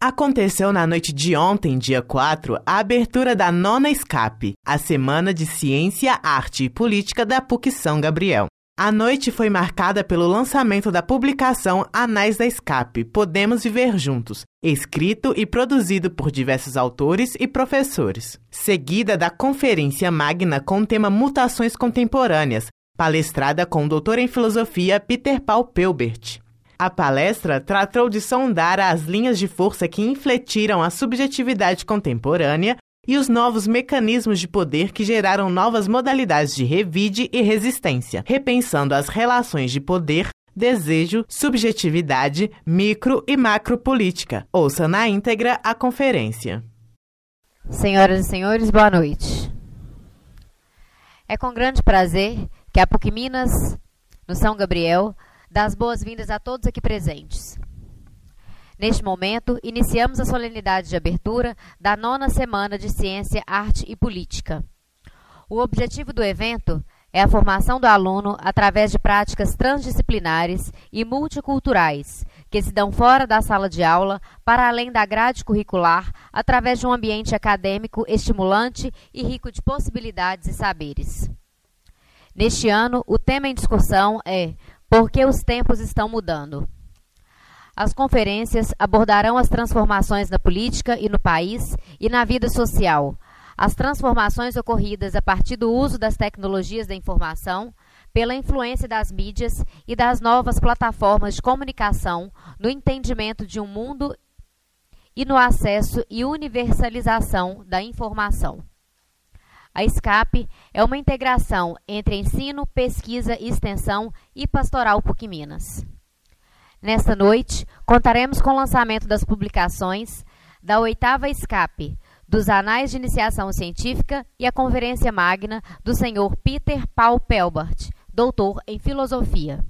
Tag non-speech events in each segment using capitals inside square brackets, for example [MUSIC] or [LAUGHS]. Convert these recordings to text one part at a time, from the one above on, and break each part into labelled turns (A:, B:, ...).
A: Aconteceu na noite de ontem, dia 4, a abertura da nona Escape, a Semana de Ciência, Arte e Política da PUC São Gabriel. A noite foi marcada pelo lançamento da publicação Anais da Escape Podemos Viver Juntos, escrito e produzido por diversos autores e professores, seguida da Conferência Magna com o tema Mutações Contemporâneas, palestrada com o doutor em filosofia Peter Paul Pelbert. A palestra tratou de sondar as linhas de força que infletiram a subjetividade contemporânea e os novos mecanismos de poder que geraram novas modalidades de revide e resistência, repensando as relações de poder, desejo, subjetividade, micro e macropolítica. Ouça na íntegra a conferência.
B: Senhoras e senhores, boa noite. É com grande prazer que a PUC Minas, no São Gabriel, dá as boas-vindas a todos aqui presentes. Neste momento, iniciamos a solenidade de abertura da nona semana de Ciência, Arte e Política. O objetivo do evento é a formação do aluno através de práticas transdisciplinares e multiculturais, que se dão fora da sala de aula, para além da grade curricular, através de um ambiente acadêmico estimulante e rico de possibilidades e saberes. Neste ano, o tema em discussão é porque os tempos estão mudando. As conferências abordarão as transformações na política e no país e na vida social, as transformações ocorridas a partir do uso das tecnologias da informação, pela influência das mídias e das novas plataformas de comunicação no entendimento de um mundo e no acesso e universalização da informação. A SCAP é uma integração entre ensino, pesquisa extensão e pastoral PUC Minas. Nesta noite, contaremos com o lançamento das publicações da oitava SCAP, dos Anais de Iniciação Científica e a Conferência Magna do senhor Peter Paul Pelbart, doutor em Filosofia.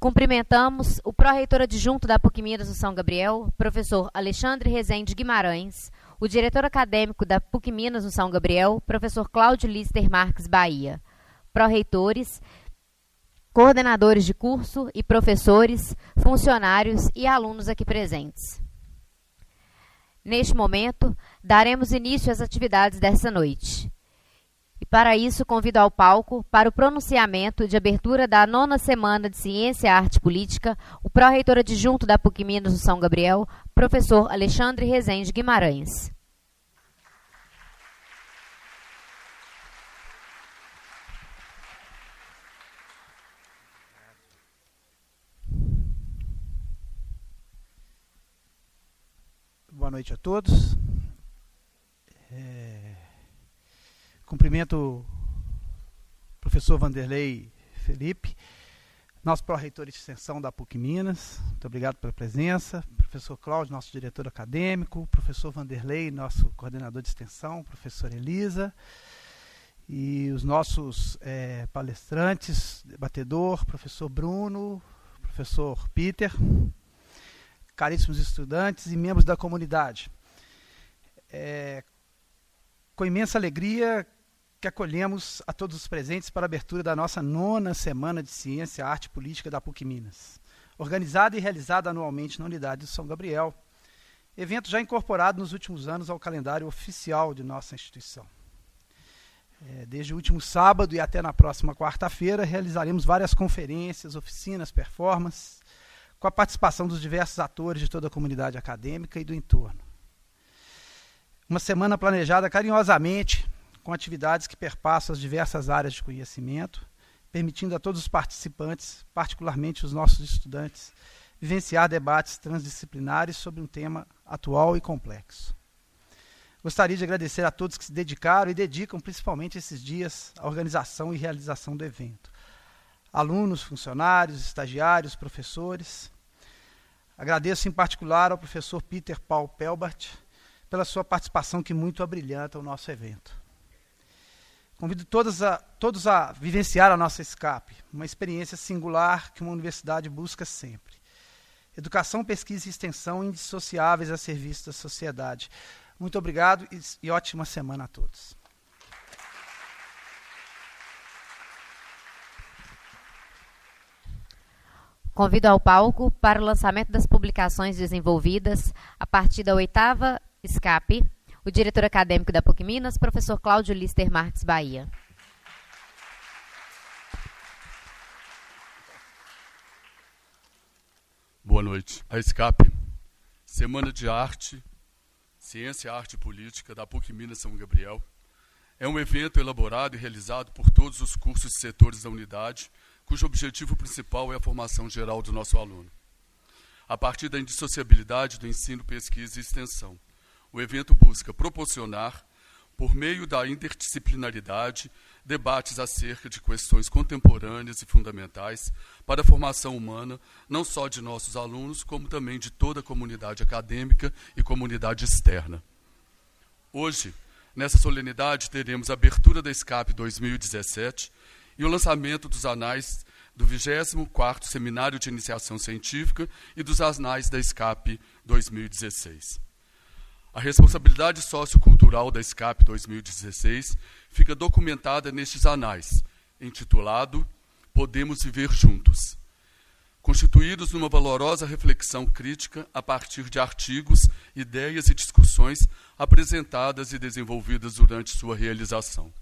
B: Cumprimentamos o pró-reitor adjunto da PUC Minas do São Gabriel, professor Alexandre Rezende Guimarães, o diretor acadêmico da PUC Minas no São Gabriel, professor Cláudio Lister Marques Bahia, pró-reitores, coordenadores de curso e professores, funcionários e alunos aqui presentes. Neste momento, daremos início às atividades desta noite. E para isso, convido ao palco, para o pronunciamento de abertura da nona semana de Ciência, Arte e Política, o pró-reitor adjunto da PUC Minas do São Gabriel, professor Alexandre Rezende Guimarães.
C: Boa noite a todos. É... Cumprimento o professor Vanderlei Felipe, nosso pró-reitor de extensão da PUC Minas. Muito obrigado pela presença. Professor Cláudio, nosso diretor acadêmico. Professor Vanderlei, nosso coordenador de extensão. Professor Elisa. E os nossos é, palestrantes, debatedor, professor Bruno, professor Peter caríssimos estudantes e membros da comunidade. É, com imensa alegria que acolhemos a todos os presentes para a abertura da nossa nona Semana de Ciência, Arte e Política da PUC Minas, organizada e realizada anualmente na unidade de São Gabriel, evento já incorporado nos últimos anos ao calendário oficial de nossa instituição. É, desde o último sábado e até na próxima quarta-feira, realizaremos várias conferências, oficinas, performances, com a participação dos diversos atores de toda a comunidade acadêmica e do entorno. Uma semana planejada carinhosamente, com atividades que perpassam as diversas áreas de conhecimento, permitindo a todos os participantes, particularmente os nossos estudantes, vivenciar debates transdisciplinares sobre um tema atual e complexo. Gostaria de agradecer a todos que se dedicaram e dedicam principalmente esses dias à organização e realização do evento. Alunos, funcionários, estagiários, professores, Agradeço em particular ao professor Peter Paul Pelbart pela sua participação que muito abrilhanta o nosso evento. Convido todos a, todos a vivenciar a nossa escape, uma experiência singular que uma universidade busca sempre. Educação, pesquisa e extensão indissociáveis a serviço da sociedade. Muito obrigado e, e ótima semana a todos.
B: Convido ao palco para o lançamento das publicações desenvolvidas a partir da oitava escape o diretor acadêmico da PUC Minas, professor Cláudio Lister Marques Bahia.
D: Boa noite. A Escape, Semana de Arte, Ciência, Arte e Política da PUC Minas São Gabriel, é um evento elaborado e realizado por todos os cursos e setores da unidade cujo objetivo principal é a formação geral do nosso aluno. A partir da indissociabilidade do ensino, pesquisa e extensão, o evento busca proporcionar, por meio da interdisciplinaridade, debates acerca de questões contemporâneas e fundamentais para a formação humana, não só de nossos alunos, como também de toda a comunidade acadêmica e comunidade externa. Hoje, nessa solenidade, teremos a abertura da Escape 2017, e o lançamento dos anais do 24º Seminário de Iniciação Científica e dos anais da SCAP 2016. A responsabilidade sociocultural da SCAP 2016 fica documentada nestes anais, intitulado Podemos Viver Juntos, constituídos numa valorosa reflexão crítica a partir de artigos, ideias e discussões apresentadas e desenvolvidas durante sua realização.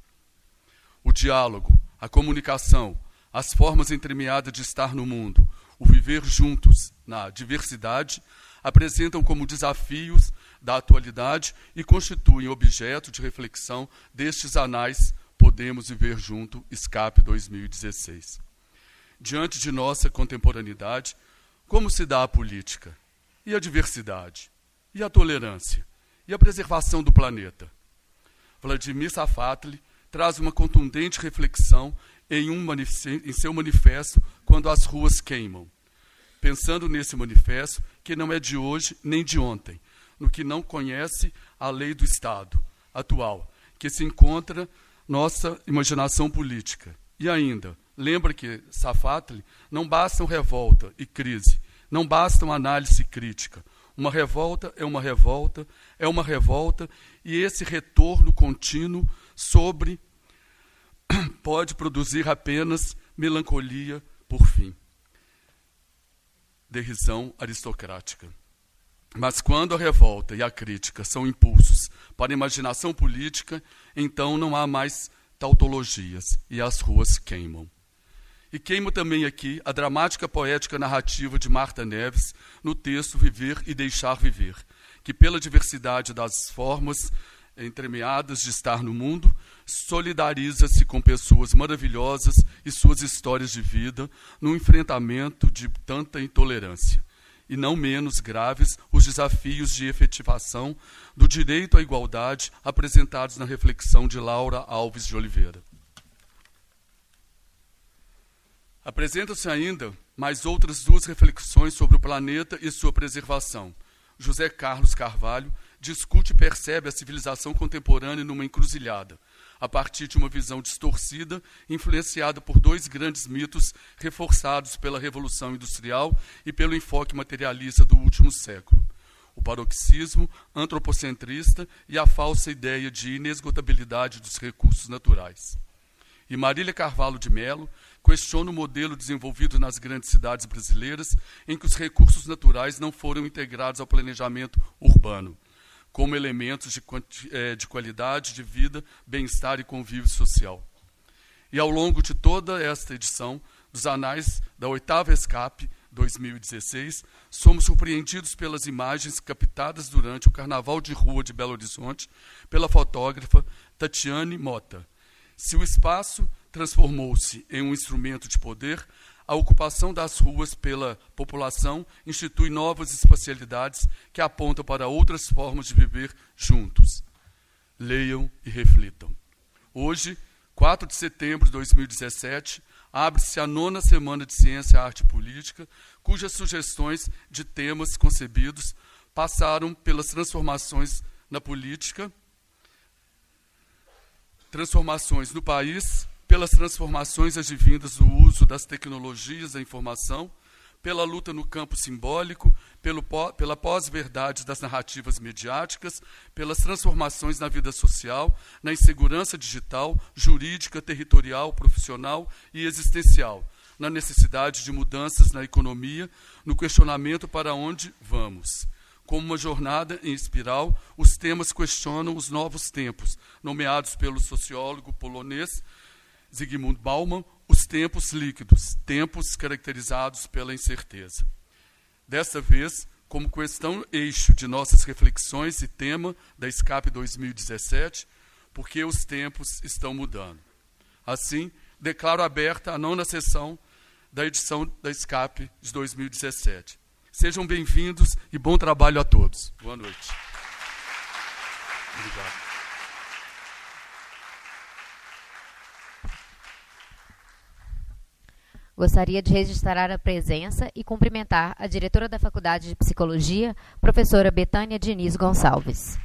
D: O diálogo, a comunicação, as formas entremeadas de estar no mundo, o viver juntos na diversidade, apresentam como desafios da atualidade e constituem objeto de reflexão destes anais Podemos Viver Junto, Escape 2016. Diante de nossa contemporaneidade, como se dá a política? E a diversidade? E a tolerância? E a preservação do planeta? Vladimir Safatli traz uma contundente reflexão em, um em seu manifesto Quando as Ruas Queimam. Pensando nesse manifesto, que não é de hoje nem de ontem, no que não conhece a lei do Estado atual, que se encontra nossa imaginação política. E ainda, lembra que Safatli não bastam revolta e crise, não bastam análise crítica. Uma revolta é uma revolta, é uma revolta, e esse retorno contínuo sobre [CLEARS THROAT] pode produzir apenas melancolia por fim. Derrisão aristocrática. Mas quando a revolta e a crítica são impulsos para a imaginação política, então não há mais tautologias e as ruas queimam. E queimo também aqui a dramática poética narrativa de Marta Neves no texto Viver e Deixar Viver, que, pela diversidade das formas entremeadas de estar no mundo, solidariza-se com pessoas maravilhosas e suas histórias de vida no enfrentamento de tanta intolerância. E não menos graves os desafios de efetivação do direito à igualdade apresentados na reflexão de Laura Alves de Oliveira. Apresentam-se ainda mais outras duas reflexões sobre o planeta e sua preservação. José Carlos Carvalho discute e percebe a civilização contemporânea numa encruzilhada, a partir de uma visão distorcida, influenciada por dois grandes mitos reforçados pela Revolução Industrial e pelo enfoque materialista do último século. O paroxismo antropocentrista e a falsa ideia de inesgotabilidade dos recursos naturais. E Marília Carvalho de Mello questiona o modelo desenvolvido nas grandes cidades brasileiras em que os recursos naturais não foram integrados ao planejamento urbano como elementos de, é, de qualidade de vida, bem-estar e convívio social. E ao longo de toda esta edição dos Anais da Oitava Escape 2016, somos surpreendidos pelas imagens captadas durante o Carnaval de Rua de Belo Horizonte pela fotógrafa Tatiane Mota. Se o espaço transformou-se em um instrumento de poder, a ocupação das ruas pela população institui novas espacialidades que apontam para outras formas de viver juntos. Leiam e reflitam. Hoje, 4 de setembro de 2017, abre-se a nona semana de Ciência, Arte e Política, cujas sugestões de temas concebidos passaram pelas transformações na política, transformações no país, pelas transformações advindas do uso das tecnologias da informação, pela luta no campo simbólico, pelo, pela pós-verdade das narrativas mediáticas, pelas transformações na vida social, na insegurança digital, jurídica, territorial, profissional e existencial, na necessidade de mudanças na economia, no questionamento para onde vamos. Como uma jornada em espiral, os temas questionam os novos tempos, nomeados pelo sociólogo polonês Zygmunt Bauman, os tempos líquidos, tempos caracterizados pela incerteza. Desta vez, como questão eixo de nossas reflexões e tema da Escape 2017, porque os tempos estão mudando. Assim, declaro aberta a nona sessão da edição da Escape de 2017. Sejam bem-vindos e bom trabalho a todos. Boa noite. Obrigado.
B: Gostaria de registrar a presença e cumprimentar a diretora da Faculdade de Psicologia, professora Betânia Diniz Gonçalves.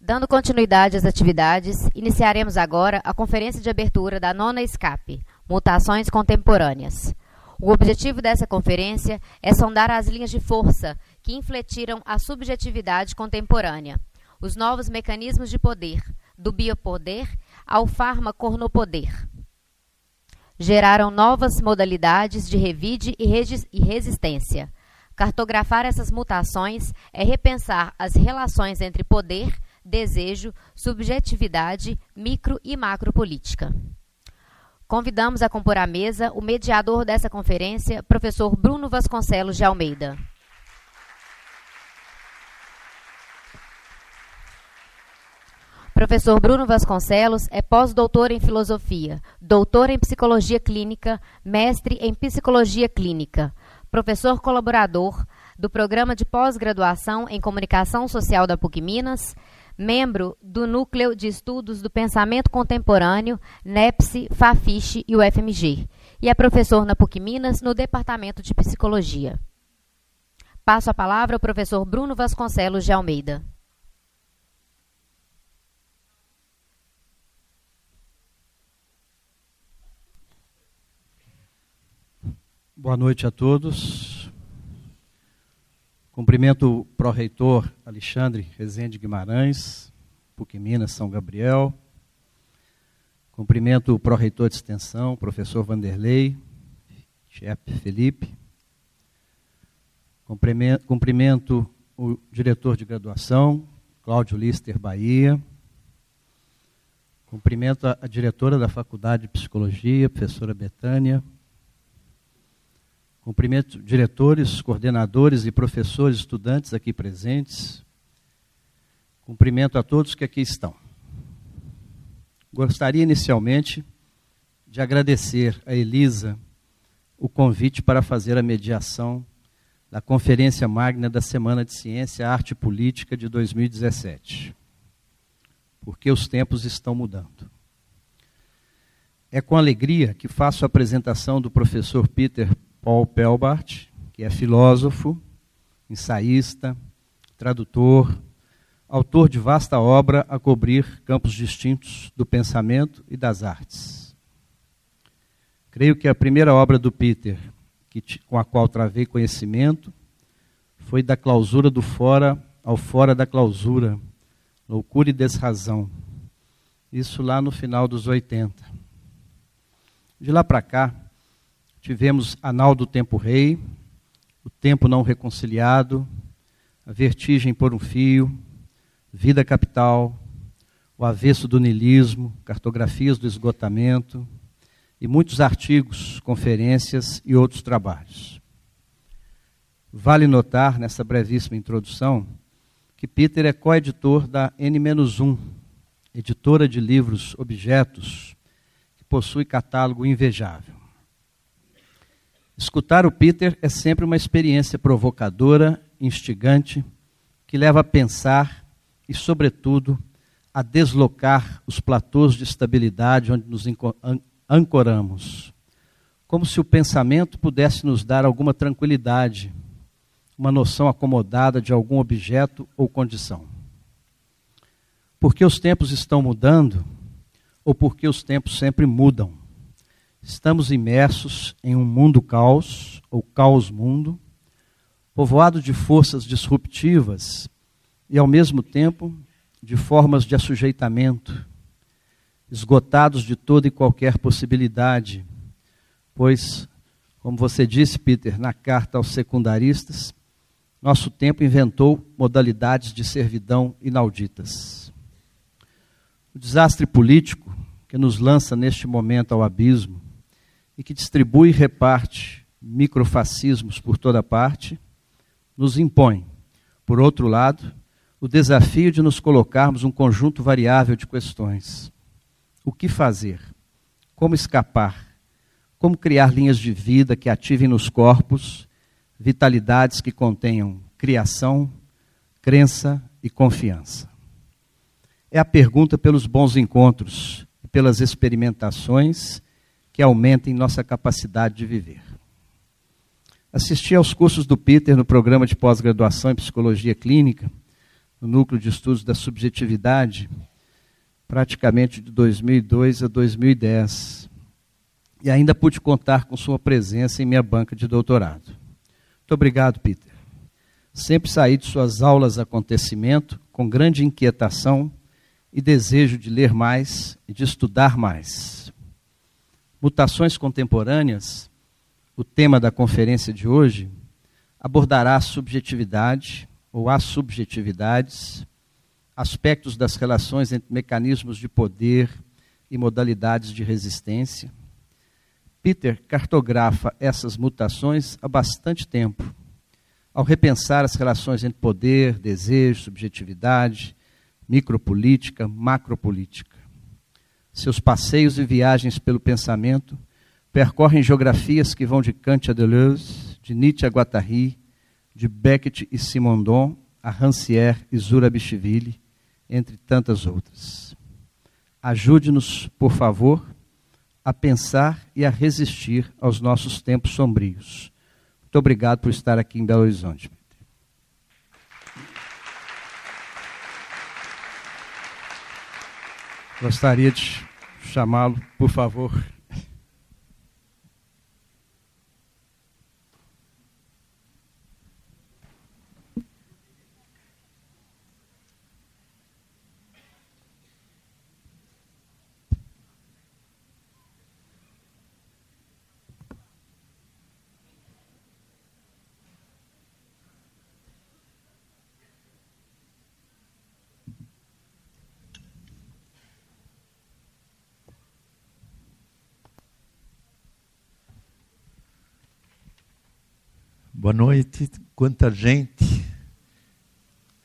B: Dando continuidade às atividades, iniciaremos agora a conferência de abertura da nona SCAP, Mutações Contemporâneas. O objetivo dessa conferência é sondar as linhas de força que infletiram a subjetividade contemporânea, os novos mecanismos de poder, do biopoder ao farmacornopoder. Geraram novas modalidades de revide e resistência. Cartografar essas mutações é repensar as relações entre poder, desejo, subjetividade, micro e macropolítica. Convidamos a compor a mesa o mediador dessa conferência, professor Bruno Vasconcelos de Almeida. Professor Bruno Vasconcelos é pós-doutor em filosofia, doutor em psicologia clínica, mestre em psicologia clínica, professor colaborador do programa de pós-graduação em comunicação social da PUC Minas, membro do Núcleo de Estudos do Pensamento Contemporâneo, NEPSI, FAFISH e UFMG, e é professor na PUC Minas no Departamento de Psicologia. Passo a palavra ao professor Bruno Vasconcelos de Almeida.
E: Boa noite a todos. Cumprimento o pró-reitor Alexandre Rezende Guimarães, PUC Minas São Gabriel. Cumprimento o pró-reitor de extensão, professor Vanderlei, chefe Felipe. Cumprimento, cumprimento o diretor de graduação, Cláudio Lister Bahia. Cumprimento a, a diretora da Faculdade de Psicologia, professora Betânia Cumprimento diretores, coordenadores e professores, estudantes aqui presentes. Cumprimento a todos que aqui estão. Gostaria inicialmente de agradecer a Elisa o convite para fazer a mediação da Conferência Magna da Semana de Ciência, Arte e Política de 2017. Porque os tempos estão mudando. É com alegria que faço a apresentação do professor Peter Paul Pelbart, que é filósofo, ensaísta, tradutor, autor de vasta obra a cobrir campos distintos do pensamento e das artes. Creio que a primeira obra do Peter, que, com a qual travei conhecimento, foi da clausura do fora ao fora da clausura, Loucura e Desrazão. Isso lá no final dos 80. De lá para cá, Tivemos Anal do Tempo Rei, O Tempo Não Reconciliado, A Vertigem por um Fio, Vida Capital, O Avesso do Nilismo, Cartografias do Esgotamento e muitos artigos, conferências e outros trabalhos. Vale notar, nessa brevíssima introdução, que Peter é coeditor da N-1, editora de livros objetos, que possui catálogo invejável. Escutar o Peter é sempre uma experiência provocadora, instigante, que leva a pensar e, sobretudo, a deslocar os platôs de estabilidade onde nos ancoramos. Como se o pensamento pudesse nos dar alguma tranquilidade, uma noção acomodada de algum objeto ou condição. Porque os tempos estão mudando, ou porque os tempos sempre mudam? Estamos imersos em um mundo caos, ou caos-mundo, povoado de forças disruptivas e, ao mesmo tempo, de formas de assujeitamento, esgotados de toda e qualquer possibilidade, pois, como você disse, Peter, na carta aos secundaristas, nosso tempo inventou modalidades de servidão inauditas. O desastre político que nos lança neste momento ao abismo e que distribui e reparte microfascismos por toda parte, nos impõe, por outro lado, o desafio de nos colocarmos um conjunto variável de questões. O que fazer? Como escapar? Como criar linhas de vida que ativem nos corpos vitalidades que contenham criação, crença e confiança. É a pergunta pelos bons encontros e pelas experimentações que aumentem nossa capacidade de viver. Assisti aos cursos do Peter no programa de pós-graduação em psicologia clínica, no núcleo de estudos da subjetividade, praticamente de 2002 a 2010. E ainda pude contar com sua presença em minha banca de doutorado. Muito obrigado, Peter. Sempre saí de suas aulas acontecimento com grande inquietação e desejo de ler mais e de estudar mais. Mutações contemporâneas, o tema da conferência de hoje, abordará a subjetividade ou as subjetividades, aspectos das relações entre mecanismos de poder e modalidades de resistência Peter cartografa essas mutações há bastante tempo, ao repensar as relações entre poder, desejo, subjetividade, micropolítica, macropolítica. Seus passeios e viagens pelo pensamento percorrem geografias que vão de Kant a Deleuze, de Nietzsche a Guattari, de Beckett e Simondon a Rancière e Zurabishvili, entre tantas outras. Ajude-nos, por favor, a pensar e a resistir aos nossos tempos sombrios. Muito obrigado por estar aqui em Belo Horizonte. Gostaria de chamá-lo, por favor.
F: Boa noite. Quanta gente.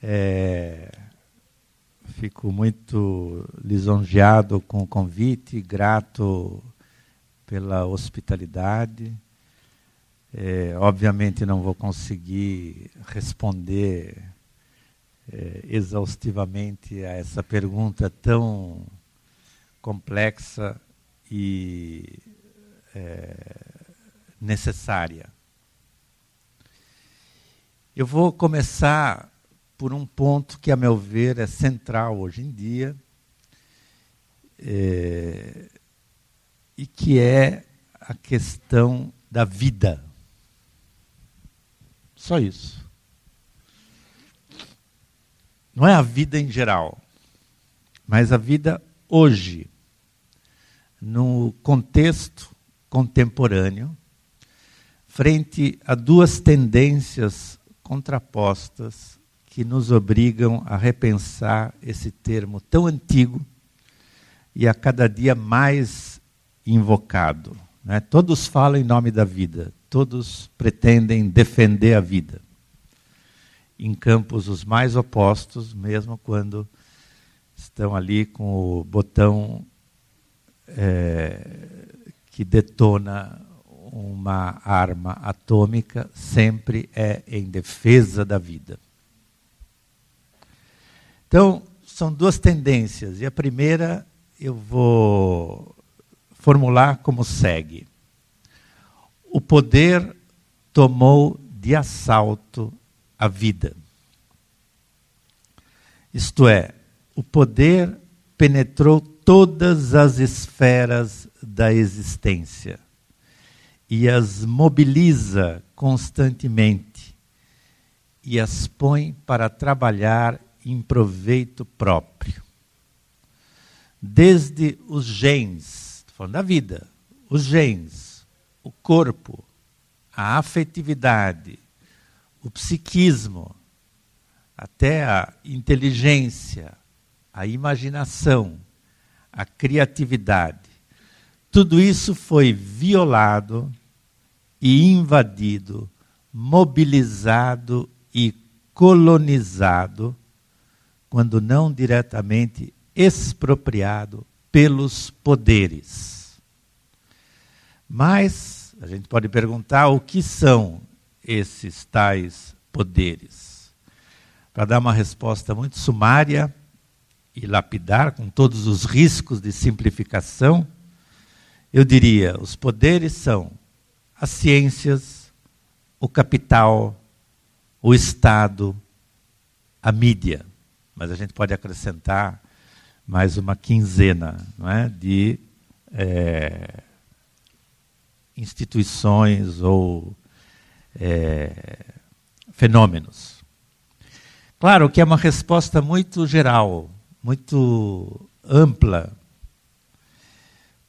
F: É, fico muito lisonjeado com o convite, grato pela hospitalidade. É, obviamente não vou conseguir responder é, exaustivamente a essa pergunta tão complexa e é, necessária. Eu vou começar por um ponto que, a meu ver, é central hoje em dia, é, e que é a questão da vida. Só isso. Não é a vida em geral, mas a vida hoje, no contexto contemporâneo, frente a duas tendências contrapostas que nos obrigam a repensar esse termo tão antigo e a cada dia mais invocado. Né? Todos falam em nome da vida, todos pretendem defender a vida. Em campos os mais opostos, mesmo quando estão ali com o botão é, que detona uma arma atômica sempre é em defesa da vida. Então, são duas tendências, e a primeira eu vou formular como segue: O poder tomou de assalto a vida. Isto é, o poder penetrou todas as esferas da existência e as mobiliza constantemente e as põe para trabalhar em proveito próprio. desde os genes, falando da vida, os genes, o corpo, a afetividade, o psiquismo, até a inteligência, a imaginação, a criatividade. Tudo isso foi violado e invadido, mobilizado e colonizado, quando não diretamente expropriado pelos poderes. Mas a gente pode perguntar o que são esses tais poderes. Para dar uma resposta muito sumária, e lapidar com todos os riscos de simplificação, eu diria: os poderes são as ciências, o capital, o Estado, a mídia. Mas a gente pode acrescentar mais uma quinzena não é, de é, instituições ou é, fenômenos. Claro que é uma resposta muito geral, muito ampla,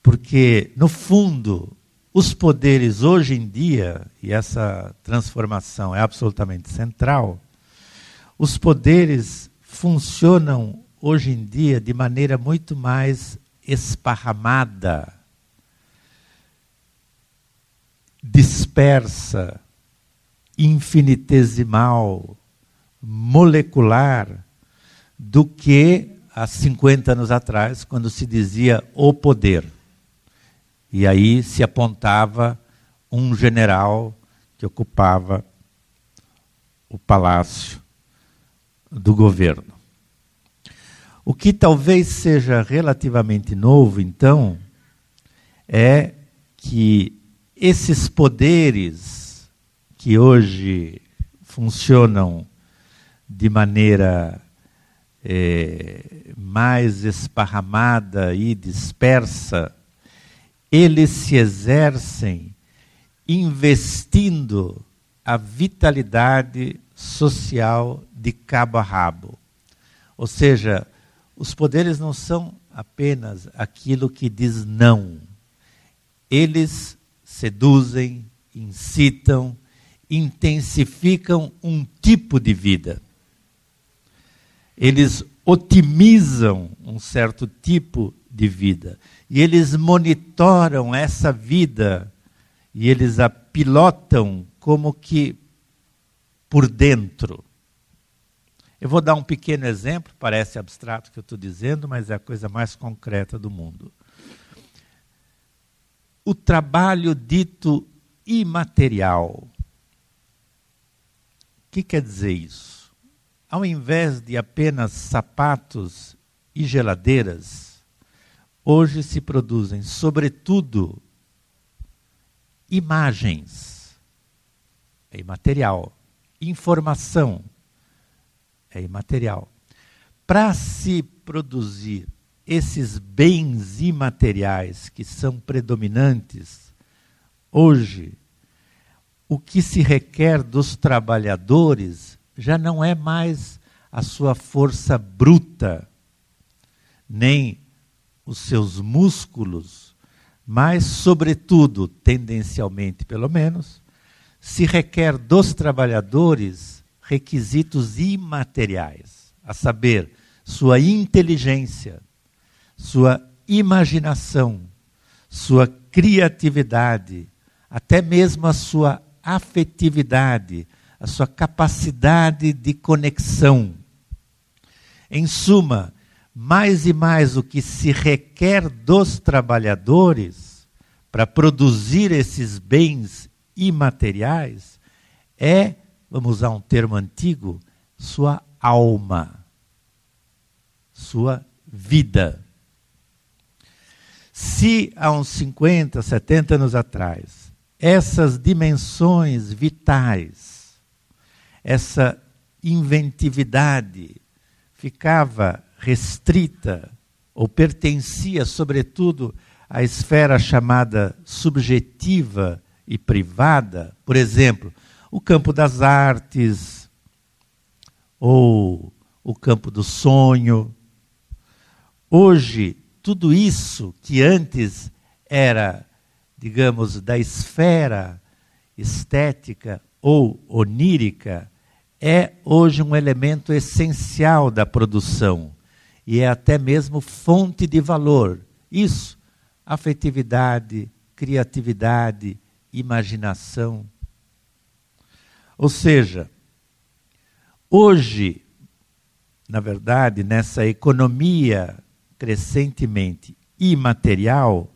F: porque, no fundo, os poderes hoje em dia, e essa transformação é absolutamente central, os poderes funcionam hoje em dia de maneira muito mais esparramada, dispersa, infinitesimal, molecular, do que há 50 anos atrás, quando se dizia o poder. E aí se apontava um general que ocupava o palácio do governo. O que talvez seja relativamente novo, então, é que esses poderes que hoje funcionam de maneira é, mais esparramada e dispersa, eles se exercem investindo a vitalidade social de cabo a rabo. Ou seja, os poderes não são apenas aquilo que diz não. Eles seduzem, incitam, intensificam um tipo de vida eles otimizam um certo tipo de vida. E eles monitoram essa vida e eles a pilotam como que por dentro. Eu vou dar um pequeno exemplo, parece abstrato o que eu estou dizendo, mas é a coisa mais concreta do mundo. O trabalho dito imaterial. O que quer dizer isso? ao invés de apenas sapatos e geladeiras, hoje se produzem, sobretudo, imagens. É imaterial. Informação. É imaterial. Para se produzir esses bens imateriais que são predominantes, hoje, o que se requer dos trabalhadores já não é mais a sua força bruta, nem os seus músculos, mas, sobretudo, tendencialmente pelo menos, se requer dos trabalhadores requisitos imateriais, a saber, sua inteligência, sua imaginação, sua criatividade, até mesmo a sua afetividade, a sua capacidade de conexão. Em suma, mais e mais o que se requer dos trabalhadores para produzir esses bens imateriais é, vamos usar um termo antigo, sua alma, sua vida. Se há uns 50, 70 anos atrás, essas dimensões vitais essa inventividade ficava restrita ou pertencia, sobretudo, à esfera chamada subjetiva e privada, por exemplo, o campo das artes ou o campo do sonho. Hoje, tudo isso que antes era, digamos, da esfera estética ou onírica, é hoje um elemento essencial da produção e é até mesmo fonte de valor. Isso, afetividade, criatividade, imaginação. Ou seja, hoje, na verdade, nessa economia crescentemente imaterial,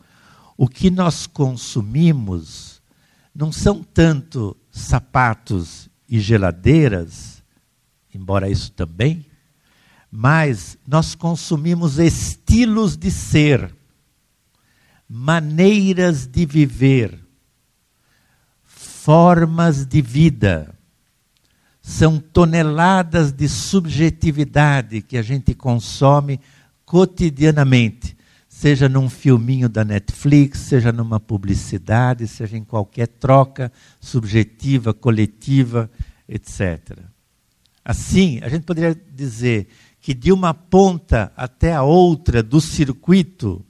F: o que nós consumimos não são tanto sapatos e geladeiras, embora isso também, mas nós consumimos estilos de ser, maneiras de viver, formas de vida. São toneladas de subjetividade que a gente consome cotidianamente, seja num filminho da Netflix, seja numa publicidade, seja em qualquer troca subjetiva, coletiva, etc. Assim, a gente poderia dizer que de uma ponta até a outra do circuito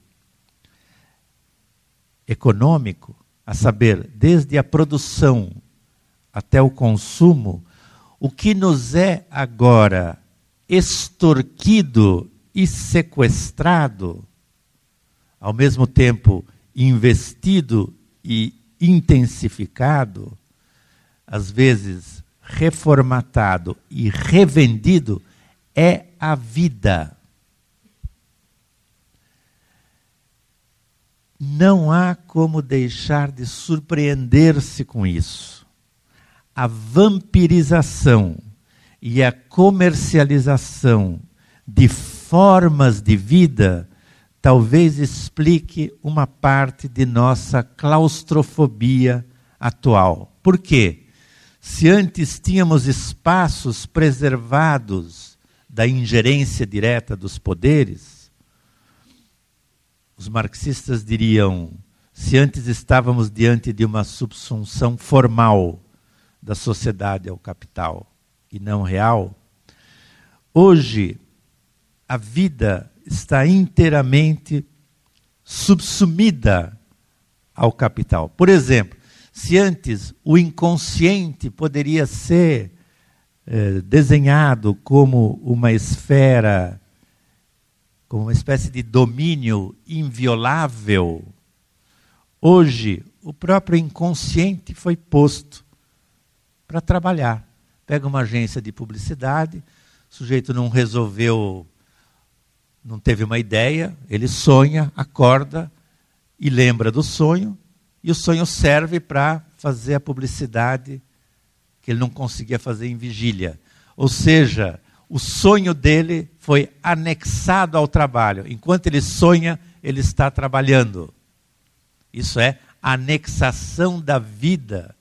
F: econômico, a saber, desde a produção até o consumo, o que nos é agora extorquido e sequestrado, ao mesmo tempo investido e intensificado, às vezes reformatado e revendido, é a vida. Não há como deixar de surpreender-se com isso. A vampirização e a comercialização de formas de vida talvez explique uma parte de nossa claustrofobia atual. Por quê? Se antes tínhamos espaços preservados da ingerência direta dos poderes, os marxistas diriam: se antes estávamos diante de uma subsunção formal da sociedade ao capital e não real, hoje a vida está inteiramente subsumida ao capital. Por exemplo, se antes o inconsciente poderia ser eh, desenhado como uma esfera como uma espécie de domínio inviolável, hoje o próprio inconsciente foi posto para trabalhar. Pega uma agência de publicidade, o sujeito não resolveu, não teve uma ideia, ele sonha, acorda e lembra do sonho, e o sonho serve para fazer a publicidade que ele não conseguia fazer em vigília. Ou seja, o sonho dele foi anexado ao trabalho. Enquanto ele sonha, ele está trabalhando. Isso é anexação da vida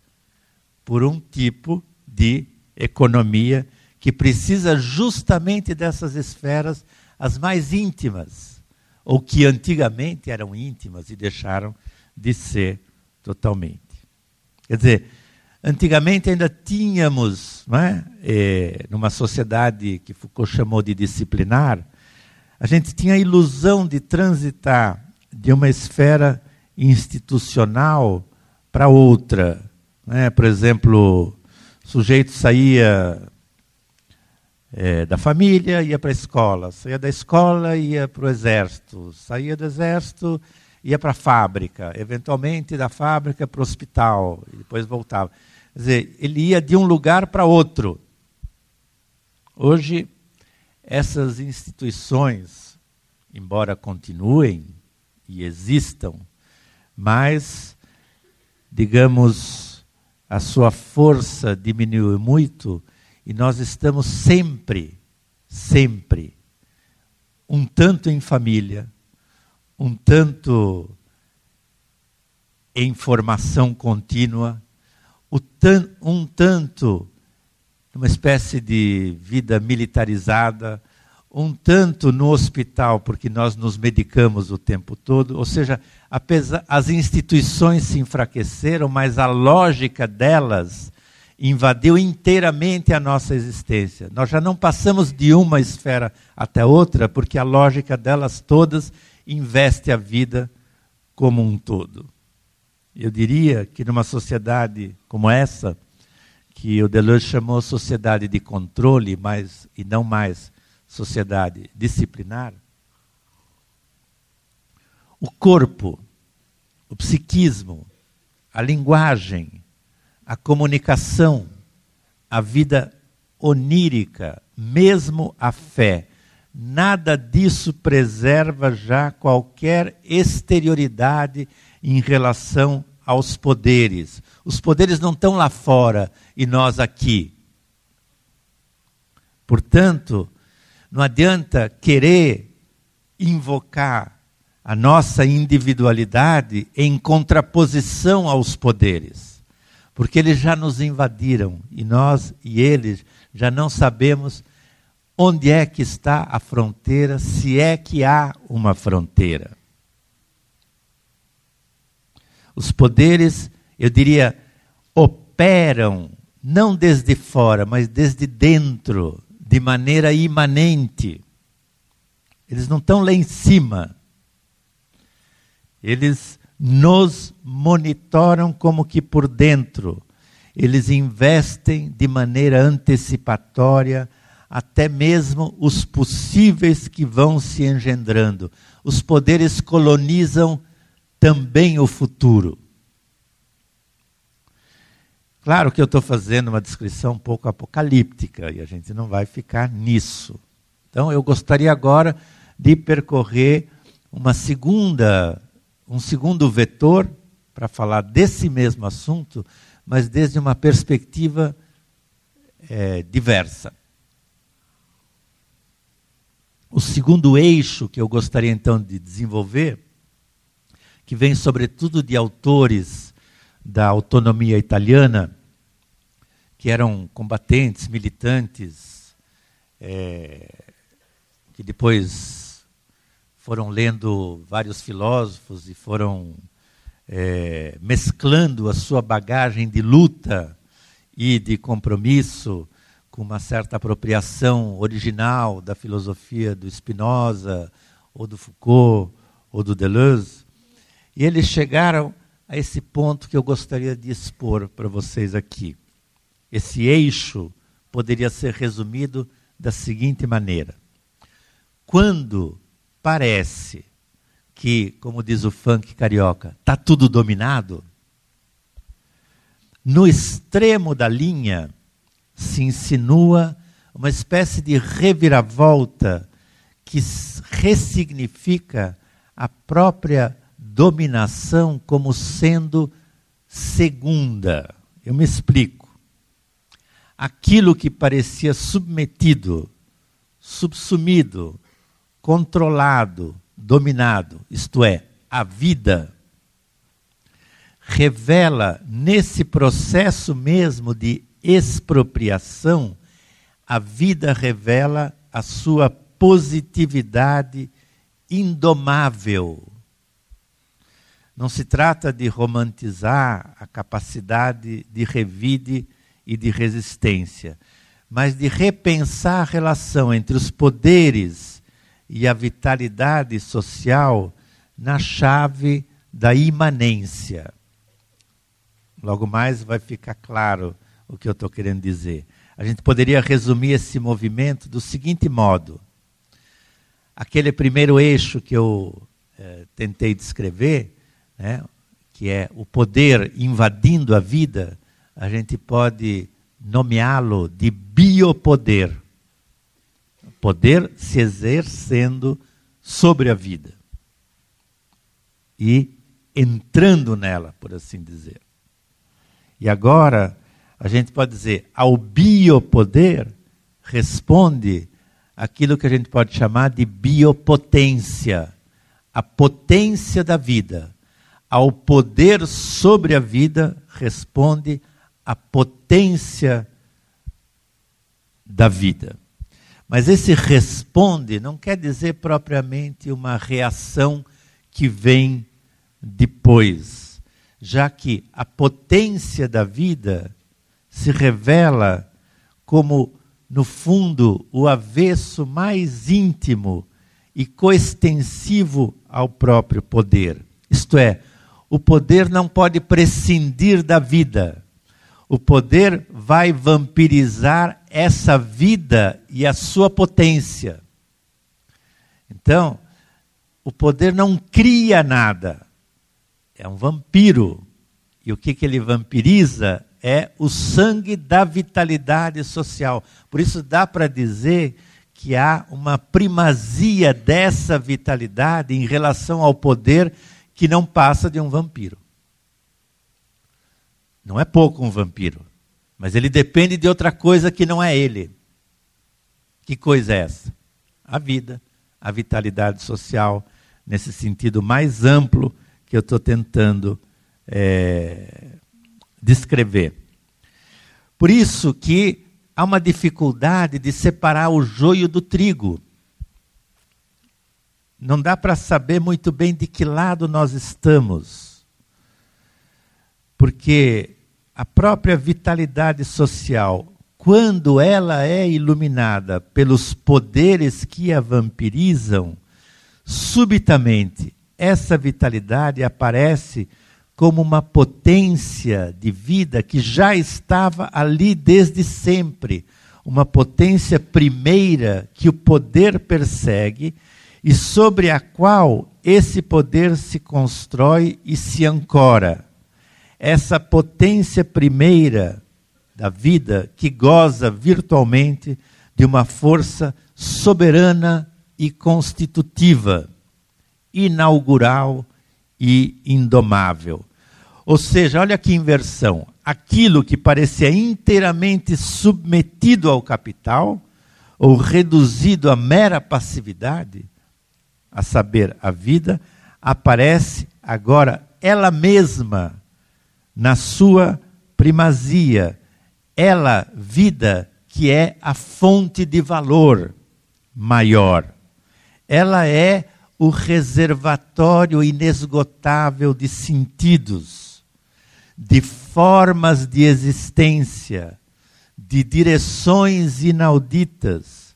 F: por um tipo de economia que precisa justamente dessas esferas as mais íntimas, ou que antigamente eram íntimas e deixaram de ser totalmente. Quer dizer, Antigamente ainda tínhamos, é? É, numa sociedade que Foucault chamou de disciplinar, a gente tinha a ilusão de transitar de uma esfera institucional para outra. Né? Por exemplo, o sujeito saía é, da família, ia para a escola, saía da escola, ia para o exército, saía do exército, ia para a fábrica, eventualmente da fábrica para o hospital, e depois voltava. Quer dizer, ele ia de um lugar para outro. Hoje, essas instituições, embora continuem e existam, mas, digamos, a sua força diminuiu muito e nós estamos sempre, sempre, um tanto em família, um tanto em formação contínua, um tanto numa espécie de vida militarizada, um tanto no hospital, porque nós nos medicamos o tempo todo, ou seja, as instituições se enfraqueceram, mas a lógica delas invadiu inteiramente a nossa existência. Nós já não passamos de uma esfera até outra, porque a lógica delas todas investe a vida como um todo. Eu diria que numa sociedade como essa, que o Deleuze chamou sociedade de controle, mas e não mais sociedade disciplinar, o corpo, o psiquismo, a linguagem, a comunicação, a vida onírica, mesmo a fé, nada disso preserva já qualquer exterioridade em relação aos poderes. Os poderes não estão lá fora e nós aqui. Portanto, não adianta querer invocar a nossa individualidade em contraposição aos poderes, porque eles já nos invadiram e nós e eles já não sabemos onde é que está a fronteira, se é que há uma fronteira. Os poderes, eu diria, operam não desde fora, mas desde dentro, de maneira imanente. Eles não estão lá em cima. Eles nos monitoram como que por dentro. Eles investem de maneira antecipatória até mesmo os possíveis que vão se engendrando. Os poderes colonizam também o futuro. Claro que eu estou fazendo uma descrição um pouco apocalíptica e a gente não vai ficar nisso. Então eu gostaria agora de percorrer uma segunda, um segundo vetor para falar desse mesmo assunto, mas desde uma perspectiva é, diversa. O segundo eixo que eu gostaria então de desenvolver que vem sobretudo de autores da autonomia italiana, que eram combatentes, militantes, é, que depois foram lendo vários filósofos e foram é, mesclando a sua bagagem de luta e de compromisso com uma certa apropriação original da filosofia do Spinoza, ou do Foucault, ou do Deleuze. E eles chegaram a esse ponto que eu gostaria de expor para vocês aqui. Esse eixo poderia ser resumido da seguinte maneira: quando parece que, como diz o funk carioca, está tudo dominado, no extremo da linha se insinua uma espécie de reviravolta que ressignifica a própria dominação como sendo segunda. Eu me explico. Aquilo que parecia submetido, subsumido, controlado, dominado, isto é, a vida, revela nesse processo mesmo de expropriação, a vida revela a sua positividade indomável, não se trata de romantizar a capacidade de revide e de resistência, mas de repensar a relação entre os poderes e a vitalidade social na chave da imanência. Logo mais vai ficar claro o que eu estou querendo dizer. A gente poderia resumir esse movimento do seguinte modo: aquele primeiro eixo que eu eh, tentei descrever né, que é o poder invadindo a vida, a gente pode nomeá-lo de biopoder. Poder se exercendo sobre a vida e entrando nela, por assim dizer. E agora, a gente pode dizer, ao biopoder responde aquilo que a gente pode chamar de biopotência, a potência da vida ao poder sobre a vida responde a potência da vida. Mas esse responde não quer dizer propriamente uma reação que vem depois, já que a potência da vida se revela como, no fundo, o avesso mais íntimo e coextensivo ao próprio poder. Isto é, o poder não pode prescindir da vida. O poder vai vampirizar essa vida e a sua potência. Então, o poder não cria nada. É um vampiro. E o que, que ele vampiriza é o sangue da vitalidade social. Por isso dá para dizer que há uma primazia dessa vitalidade em relação ao poder que não passa de um vampiro. Não é pouco um vampiro, mas ele depende de outra coisa que não é ele. Que coisa é essa? A vida, a vitalidade social, nesse sentido mais amplo que eu estou tentando é, descrever. Por isso que há uma dificuldade de separar o joio do trigo. Não dá para saber muito bem de que lado nós estamos. Porque a própria vitalidade social, quando ela é iluminada pelos poderes que a vampirizam, subitamente essa vitalidade aparece como uma potência de vida que já estava ali desde sempre, uma potência primeira que o poder persegue e sobre a qual esse poder se constrói e se ancora. Essa potência primeira da vida que goza virtualmente de uma força soberana e constitutiva, inaugural e indomável. Ou seja, olha que inversão. Aquilo que parecia inteiramente submetido ao capital, ou reduzido à mera passividade, a saber, a vida, aparece agora ela mesma na sua primazia. Ela, vida, que é a fonte de valor maior. Ela é o reservatório inesgotável de sentidos de formas de existência, de direções inauditas.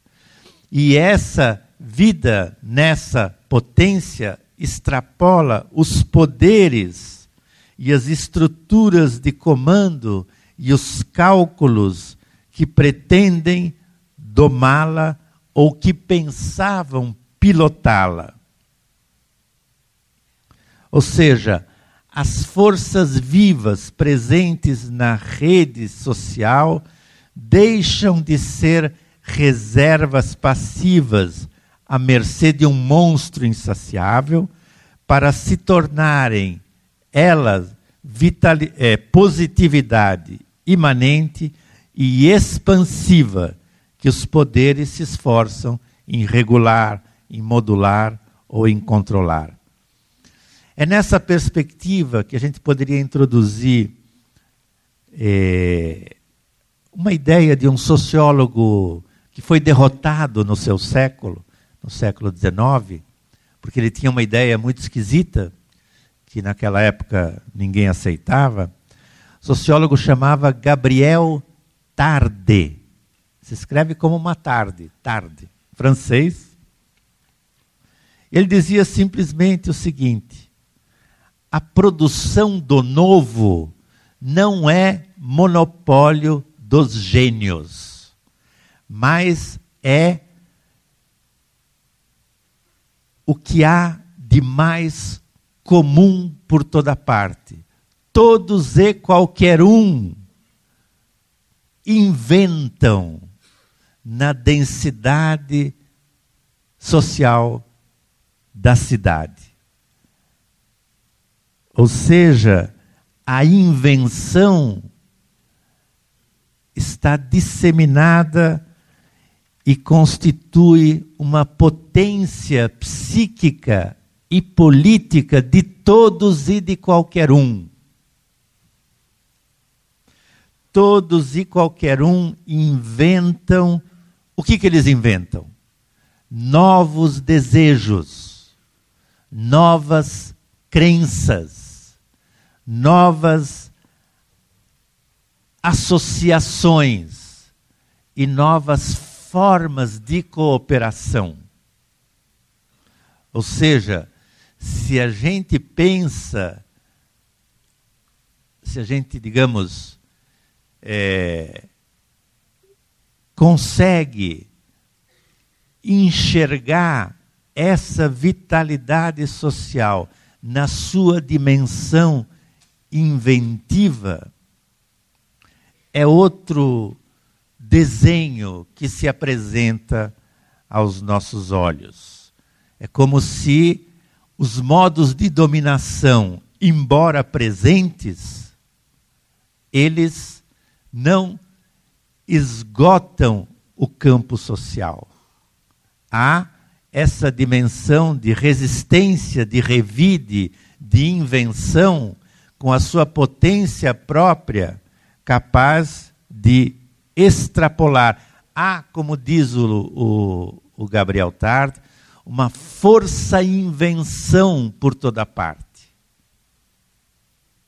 F: E essa vida nessa potência extrapola os poderes e as estruturas de comando e os cálculos que pretendem domá-la ou que pensavam pilotá-la. Ou seja, as forças vivas presentes na rede social deixam de ser reservas passivas à mercê de um monstro insaciável para se tornarem elas é, positividade imanente e expansiva que os poderes se esforçam em regular, em modular ou em controlar. É nessa perspectiva que a gente poderia introduzir é, uma ideia de um sociólogo que foi derrotado no seu século, no século XIX, porque ele tinha uma ideia muito esquisita, que naquela época ninguém aceitava. O sociólogo chamava Gabriel Tarde. Se escreve como uma tarde, tarde, francês. Ele dizia simplesmente o seguinte: a produção do novo não é monopólio dos gênios, mas é o que há de mais comum por toda parte. Todos e qualquer um inventam na densidade social da cidade. Ou seja, a invenção está disseminada e constitui uma potência psíquica e política de todos e de qualquer um. Todos e qualquer um inventam. O que, que eles inventam? Novos desejos, novas crenças novas associações e novas formas de cooperação. Ou seja, se a gente pensa, se a gente, digamos, é, consegue enxergar essa vitalidade social na sua dimensão inventiva, é outro desenho que se apresenta aos nossos olhos. É como se os modos de dominação, embora presentes, eles não esgotam o campo social. Há essa dimensão de resistência, de revide, de invenção, com a sua potência própria, capaz de extrapolar. Há, como diz o, o, o Gabriel Tard, uma força-invenção por toda parte.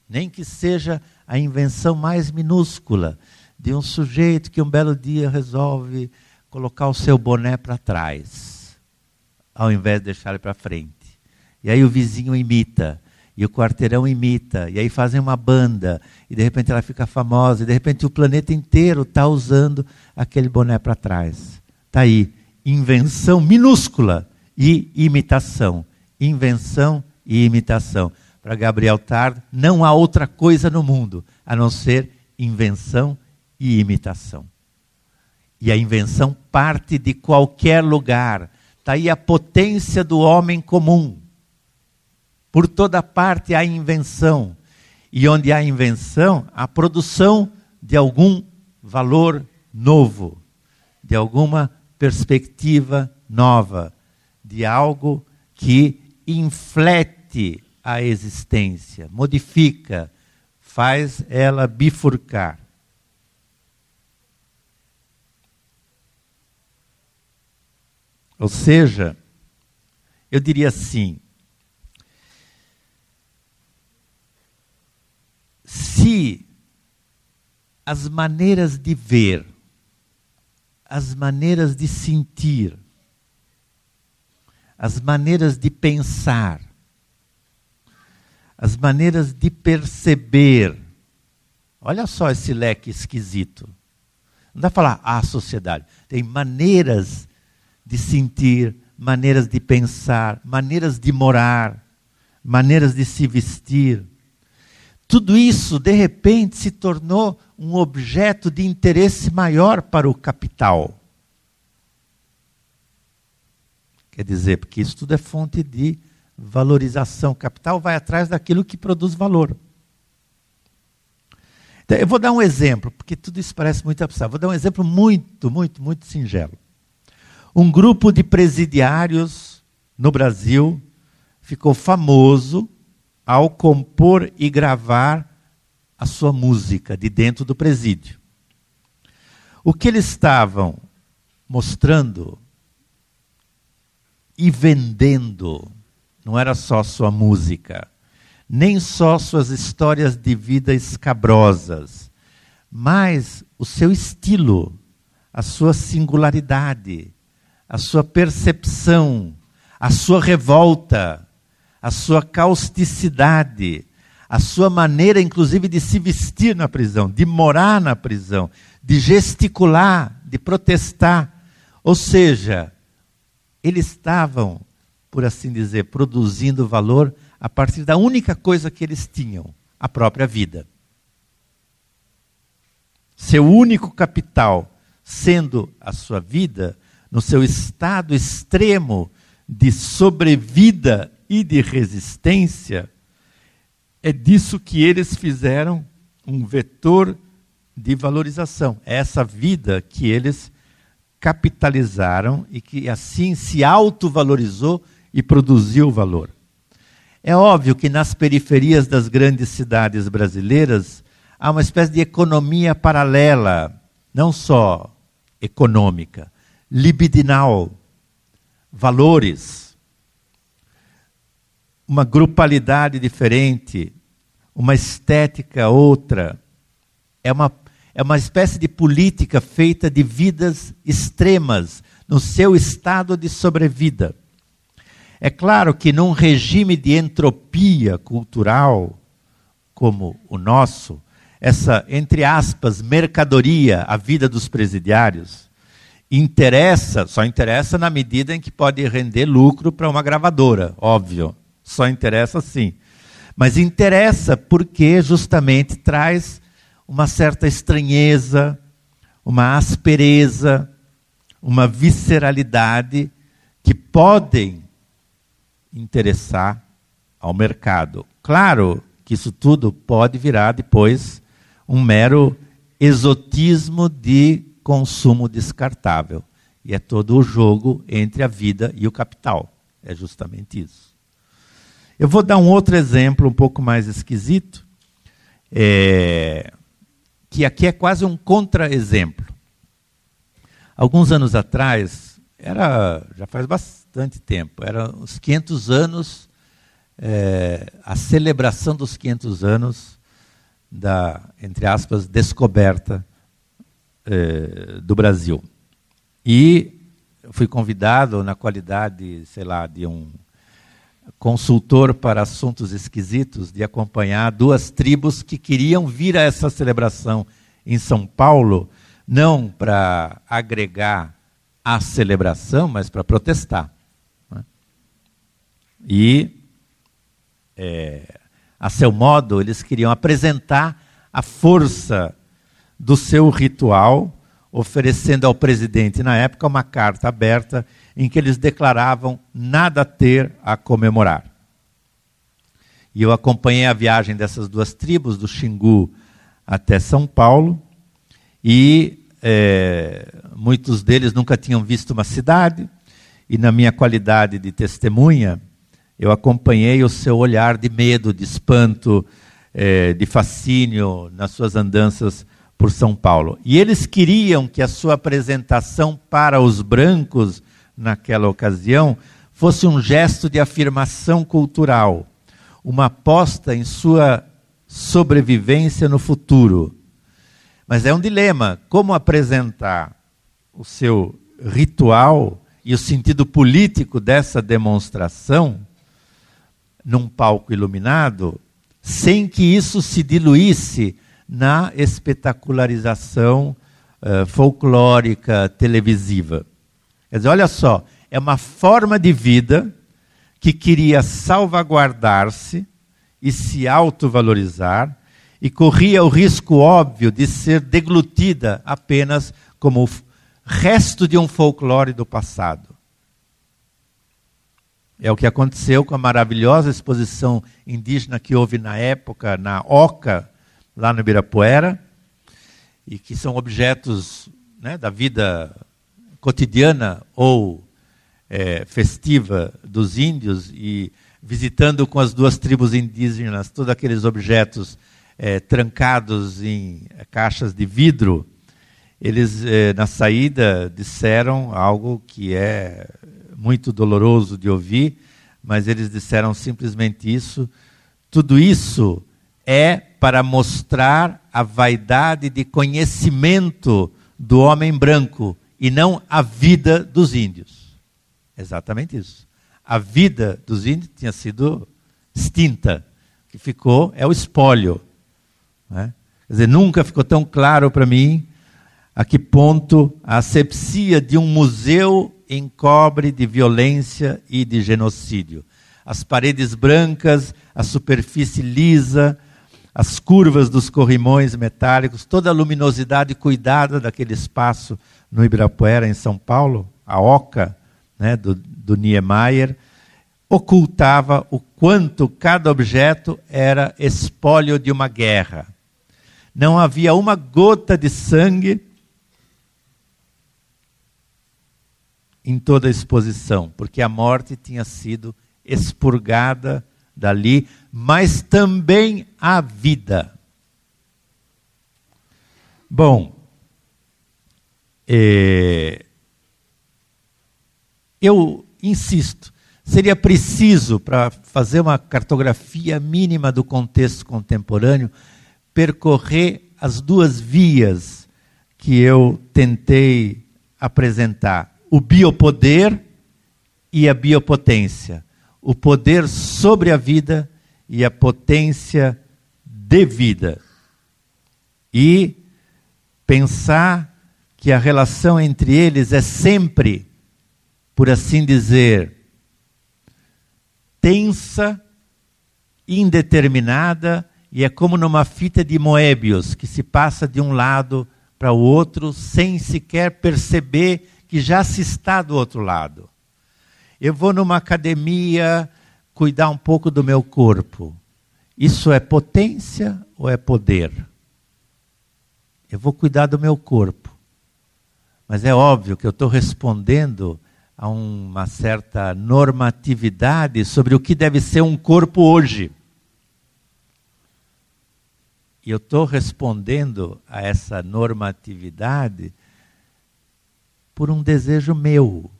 F: Nem que seja a invenção mais minúscula de um sujeito que um belo dia resolve colocar o seu boné para trás, ao invés de deixar ele para frente. E aí o vizinho imita, e o quarteirão imita, e aí fazem uma banda, e de repente ela fica famosa, e de repente o planeta inteiro está usando aquele boné para trás. Está aí, invenção minúscula e imitação. Invenção e imitação. Para Gabriel Tard, não há outra coisa no mundo a não ser invenção e imitação. E a invenção parte de qualquer lugar. Está aí a potência do homem comum. Por toda parte há invenção. E onde há invenção, há produção de algum valor novo, de alguma perspectiva nova, de algo que inflete a existência, modifica, faz ela bifurcar. Ou seja, eu diria assim: se as maneiras de ver, as maneiras de sentir, as maneiras de pensar, as maneiras de perceber, olha só esse leque esquisito. Não dá para falar a sociedade. Tem maneiras de sentir, maneiras de pensar, maneiras de morar, maneiras de se vestir. Tudo isso, de repente, se tornou um objeto de interesse maior para o capital. Quer dizer, porque isso tudo é fonte de valorização. O capital vai atrás daquilo que produz valor. Então, eu vou dar um exemplo, porque tudo isso parece muito abstrato. Vou dar um exemplo muito, muito, muito singelo. Um grupo de presidiários no Brasil ficou famoso ao compor e gravar a sua música de dentro do presídio. O que eles estavam mostrando e vendendo não era só sua música, nem só suas histórias de vida escabrosas, mas o seu estilo, a sua singularidade, a sua percepção, a sua revolta, a sua causticidade, a sua maneira, inclusive, de se vestir na prisão, de morar na prisão, de gesticular, de protestar. Ou seja, eles estavam, por assim dizer, produzindo valor a partir da única coisa que eles tinham, a própria vida. Seu único capital sendo a sua vida, no seu estado extremo de sobrevida e de resistência, é disso que eles fizeram um vetor de valorização. É essa vida que eles capitalizaram e que assim se autovalorizou e produziu valor. É óbvio que nas periferias das grandes cidades brasileiras há uma espécie de economia paralela, não só econômica, libidinal, valores, uma grupalidade diferente, uma estética outra. É uma, é uma espécie de política feita de vidas extremas, no seu estado de sobrevida. É claro que num regime de entropia cultural como o nosso, essa, entre aspas, mercadoria, a vida dos presidiários, interessa, só interessa na medida em que pode render lucro para uma gravadora, óbvio. Só interessa sim. Mas interessa porque justamente traz uma certa estranheza, uma aspereza, uma visceralidade que podem interessar ao mercado. Claro que isso tudo pode virar depois um mero exotismo de consumo descartável. E é todo o jogo entre a vida e o capital. É justamente isso. Eu vou dar um outro exemplo um pouco mais esquisito, é, que aqui é quase um contra-exemplo. Alguns anos atrás, era já faz bastante tempo, era os 500 anos, é, a celebração dos 500 anos da, entre aspas, descoberta é, do Brasil. E fui convidado na qualidade, sei lá, de um consultor para assuntos esquisitos, de acompanhar duas tribos que queriam vir a essa celebração em São Paulo, não para agregar à celebração, mas para protestar. Né? E, é, a seu modo, eles queriam apresentar a força do seu ritual, oferecendo ao presidente, na época, uma carta aberta em que eles declaravam nada ter a comemorar. E eu acompanhei a viagem dessas duas tribos, do Xingu até São Paulo, e é, muitos deles nunca tinham visto uma cidade, e na minha qualidade de testemunha, eu acompanhei o seu olhar de medo, de espanto, é, de fascínio nas suas andanças por São Paulo. E eles queriam que a sua apresentação para os brancos, naquela ocasião, fosse um gesto de afirmação cultural, uma aposta em sua sobrevivência no futuro. Mas é um dilema: como apresentar o seu ritual e o sentido político dessa demonstração num palco iluminado, sem que isso se diluísse na espetacularização uh, folclórica televisiva. Quer dizer, olha só, é uma forma de vida que queria salvaguardar-se e se autovalorizar e corria o risco óbvio de ser deglutida apenas como o resto de um folclore do passado. É o que aconteceu com a maravilhosa exposição indígena que houve na época, na Oca, lá no Ibirapuera, e que são objetos né, da vida cotidiana ou é, festiva dos índios, e visitando com as duas tribos indígenas todos aqueles objetos é, trancados em caixas de vidro, eles, é, na saída, disseram algo que é muito doloroso de ouvir, mas eles disseram simplesmente isso. Tudo isso é para mostrar a vaidade de conhecimento do homem branco e não a vida dos índios. Exatamente isso. A vida dos índios tinha sido extinta. O que ficou é o espólio. Né? Quer dizer, nunca ficou tão claro para mim a que ponto a asepsia de um museu encobre de violência e de genocídio. As paredes brancas, a superfície lisa, as curvas dos corrimões metálicos, toda a luminosidade cuidada daquele espaço no Ibirapuera, em São Paulo, a oca né, do, do Niemeyer, ocultava o quanto cada objeto era espólio de uma guerra. Não havia uma gota de sangue em toda a exposição, porque a morte tinha sido expurgada dali, mas também a vida. Bom, é, eu insisto, seria preciso, para fazer uma cartografia mínima do contexto contemporâneo, percorrer as duas vias que eu tentei apresentar o biopoder e a biopotência. o poder sobre a vida e a potência de vida. E pensar que a relação entre eles é sempre, por assim dizer, tensa, indeterminada e é como numa fita de Moebius, que se passa de um lado para o outro sem sequer perceber que já se está do outro lado. Eu vou numa academia cuidar um pouco do meu corpo. Isso é potência ou é poder? Eu vou cuidar do meu corpo. Mas é óbvio que eu estou respondendo a uma certa normatividade sobre o que deve ser um corpo hoje. E eu estou respondendo a essa normatividade por um desejo meu.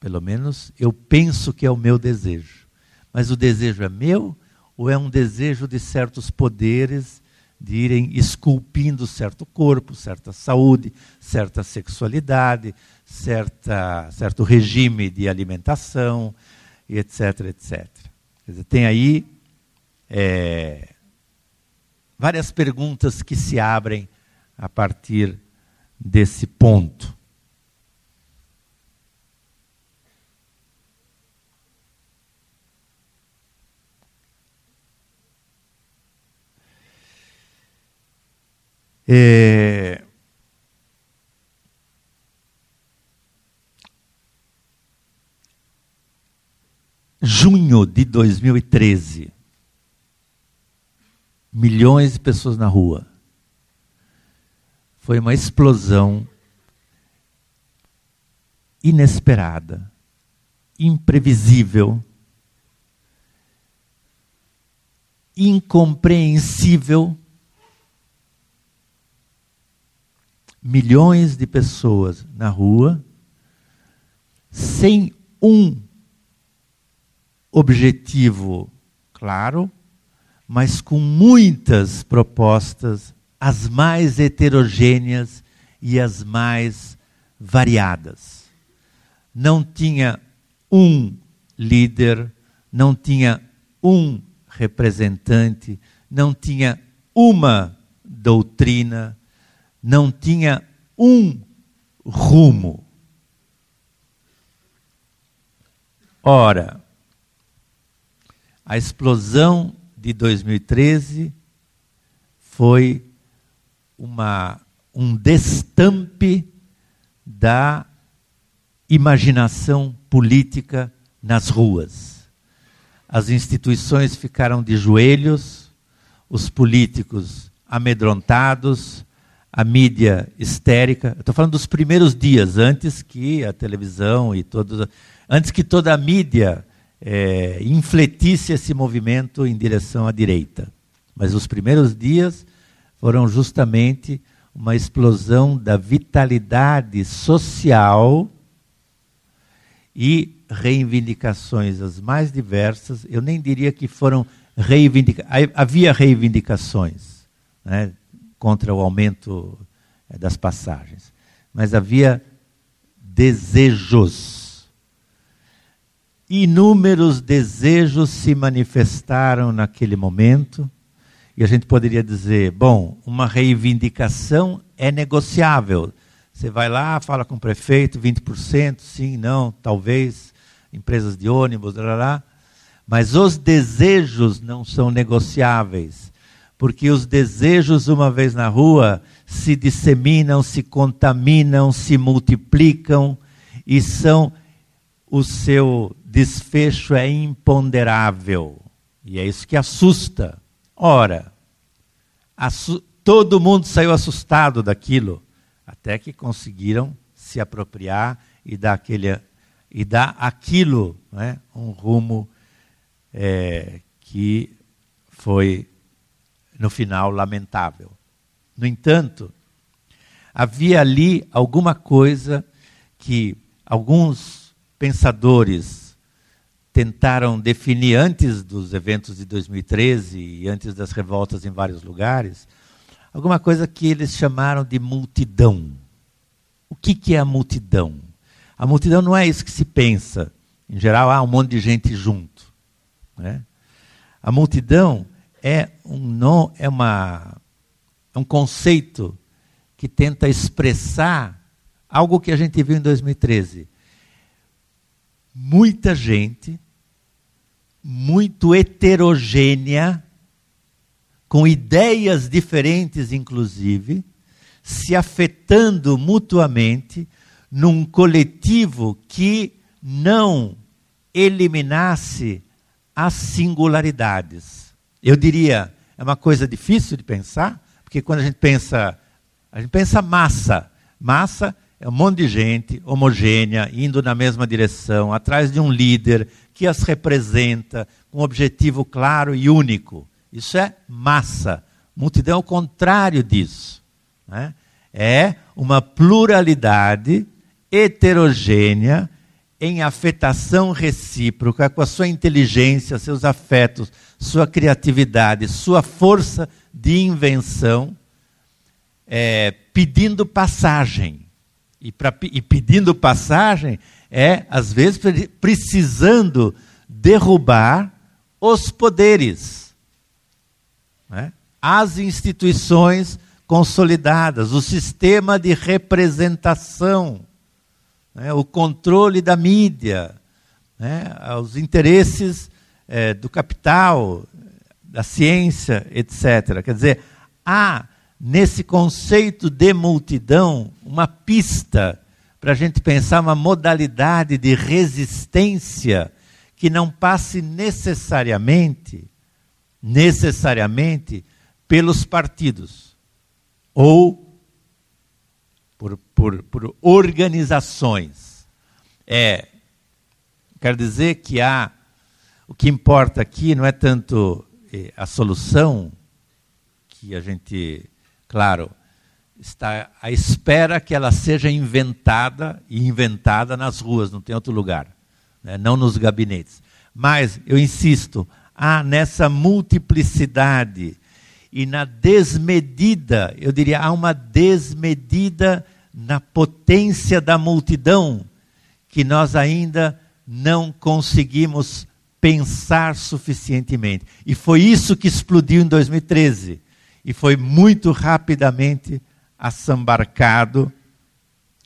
F: Pelo menos eu penso que é o meu desejo. Mas o desejo é meu ou é um desejo de certos poderes de irem esculpindo certo corpo, certa saúde, certa sexualidade, certa, certo regime de alimentação, etc, etc. Dizer, tem aí é, várias perguntas que se abrem a partir desse ponto. É... Junho de 2013, milhões de pessoas na rua. Foi uma explosão inesperada, imprevisível, incompreensível milhões de pessoas na rua, sem um objetivo claro, mas com muitas propostas, as mais heterogêneas e as mais variadas. Não tinha um líder, não tinha um representante, não tinha uma doutrina, não tinha um rumo. Ora, a explosão de 2013 foi uma, um destampe da imaginação política nas ruas. As instituições ficaram de joelhos, os políticos amedrontados, a mídia histérica. Estou falando dos primeiros dias, antes que a televisão e todos, antes que toda a mídia é, infletisse esse movimento em direção à direita. Mas os primeiros dias foram justamente uma explosão da vitalidade social e reivindicações as mais diversas. Eu nem diria que foram reivindicações. Havia reivindicações. Né? Contra o aumento eh, das passagens. Mas havia desejos. Inúmeros desejos se manifestaram naquele momento. E a gente poderia dizer: bom, uma reivindicação é negociável. Você vai lá, fala com o prefeito, 20%, sim, não, talvez, empresas de ônibus, lá, lá. mas os desejos não são negociáveis porque os desejos, uma vez na rua, se disseminam, se contaminam, se multiplicam e são o seu desfecho é imponderável. E é isso que assusta. Ora, assu todo mundo saiu assustado daquilo, até que conseguiram se apropriar e dar, aquele, e dar aquilo né, um rumo é, que foi no final lamentável. No entanto, havia ali alguma coisa que alguns pensadores tentaram definir antes dos eventos de 2013 e antes das revoltas em vários lugares, alguma coisa que eles chamaram de multidão. O que, que é a multidão? A multidão não é isso que se pensa. Em geral, há um monte de gente junto. Né? A multidão é um, não, é, uma, é um conceito que tenta expressar algo que a gente viu em 2013. Muita gente, muito heterogênea, com ideias diferentes, inclusive, se afetando mutuamente num coletivo que não eliminasse as singularidades. Eu diria, é uma coisa difícil de pensar, porque quando a gente pensa, a gente pensa massa. Massa é um monte de gente homogênea, indo na mesma direção, atrás de um líder que as representa, com um objetivo claro e único. Isso é massa. Multidão é o contrário disso. Né? É uma pluralidade heterogênea em afetação recíproca com a sua inteligência, seus afetos, sua criatividade, sua força de invenção, é, pedindo passagem. E, pra, e pedindo passagem é, às vezes, precisando derrubar os poderes né? as instituições consolidadas, o sistema de representação, né? o controle da mídia, né? os interesses é, do capital, da ciência, etc. Quer dizer, há nesse conceito de multidão uma pista para a gente pensar uma modalidade de resistência que não passe necessariamente necessariamente pelos partidos ou por, por, por organizações. É, quer dizer que há o que importa aqui não é tanto eh, a solução que a gente, claro, está à espera que ela seja inventada e inventada nas ruas, não tem outro lugar, né? não nos gabinetes. Mas eu insisto, há nessa multiplicidade e na desmedida, eu diria, há uma desmedida na potência da multidão que nós ainda não conseguimos pensar suficientemente. E foi isso que explodiu em 2013. E foi muito rapidamente assambarcado.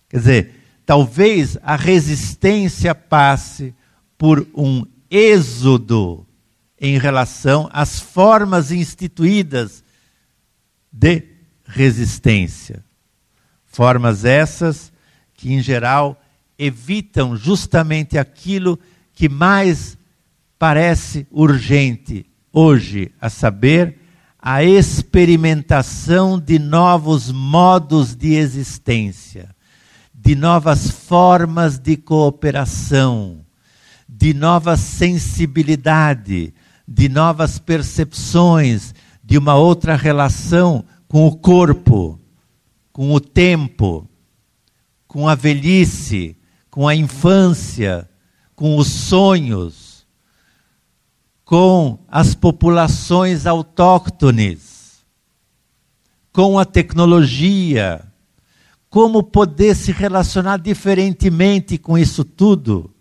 F: Quer dizer, talvez a resistência passe por um êxodo em relação às formas instituídas de resistência. Formas essas que, em geral, evitam justamente aquilo que mais parece urgente hoje, a saber, a experimentação de novos modos de existência, de novas formas de cooperação, de nova sensibilidade, de novas percepções, de uma outra relação com o corpo, com o tempo, com a velhice, com a infância, com os sonhos, com as populações autóctones, com a tecnologia, como poder se relacionar diferentemente com isso tudo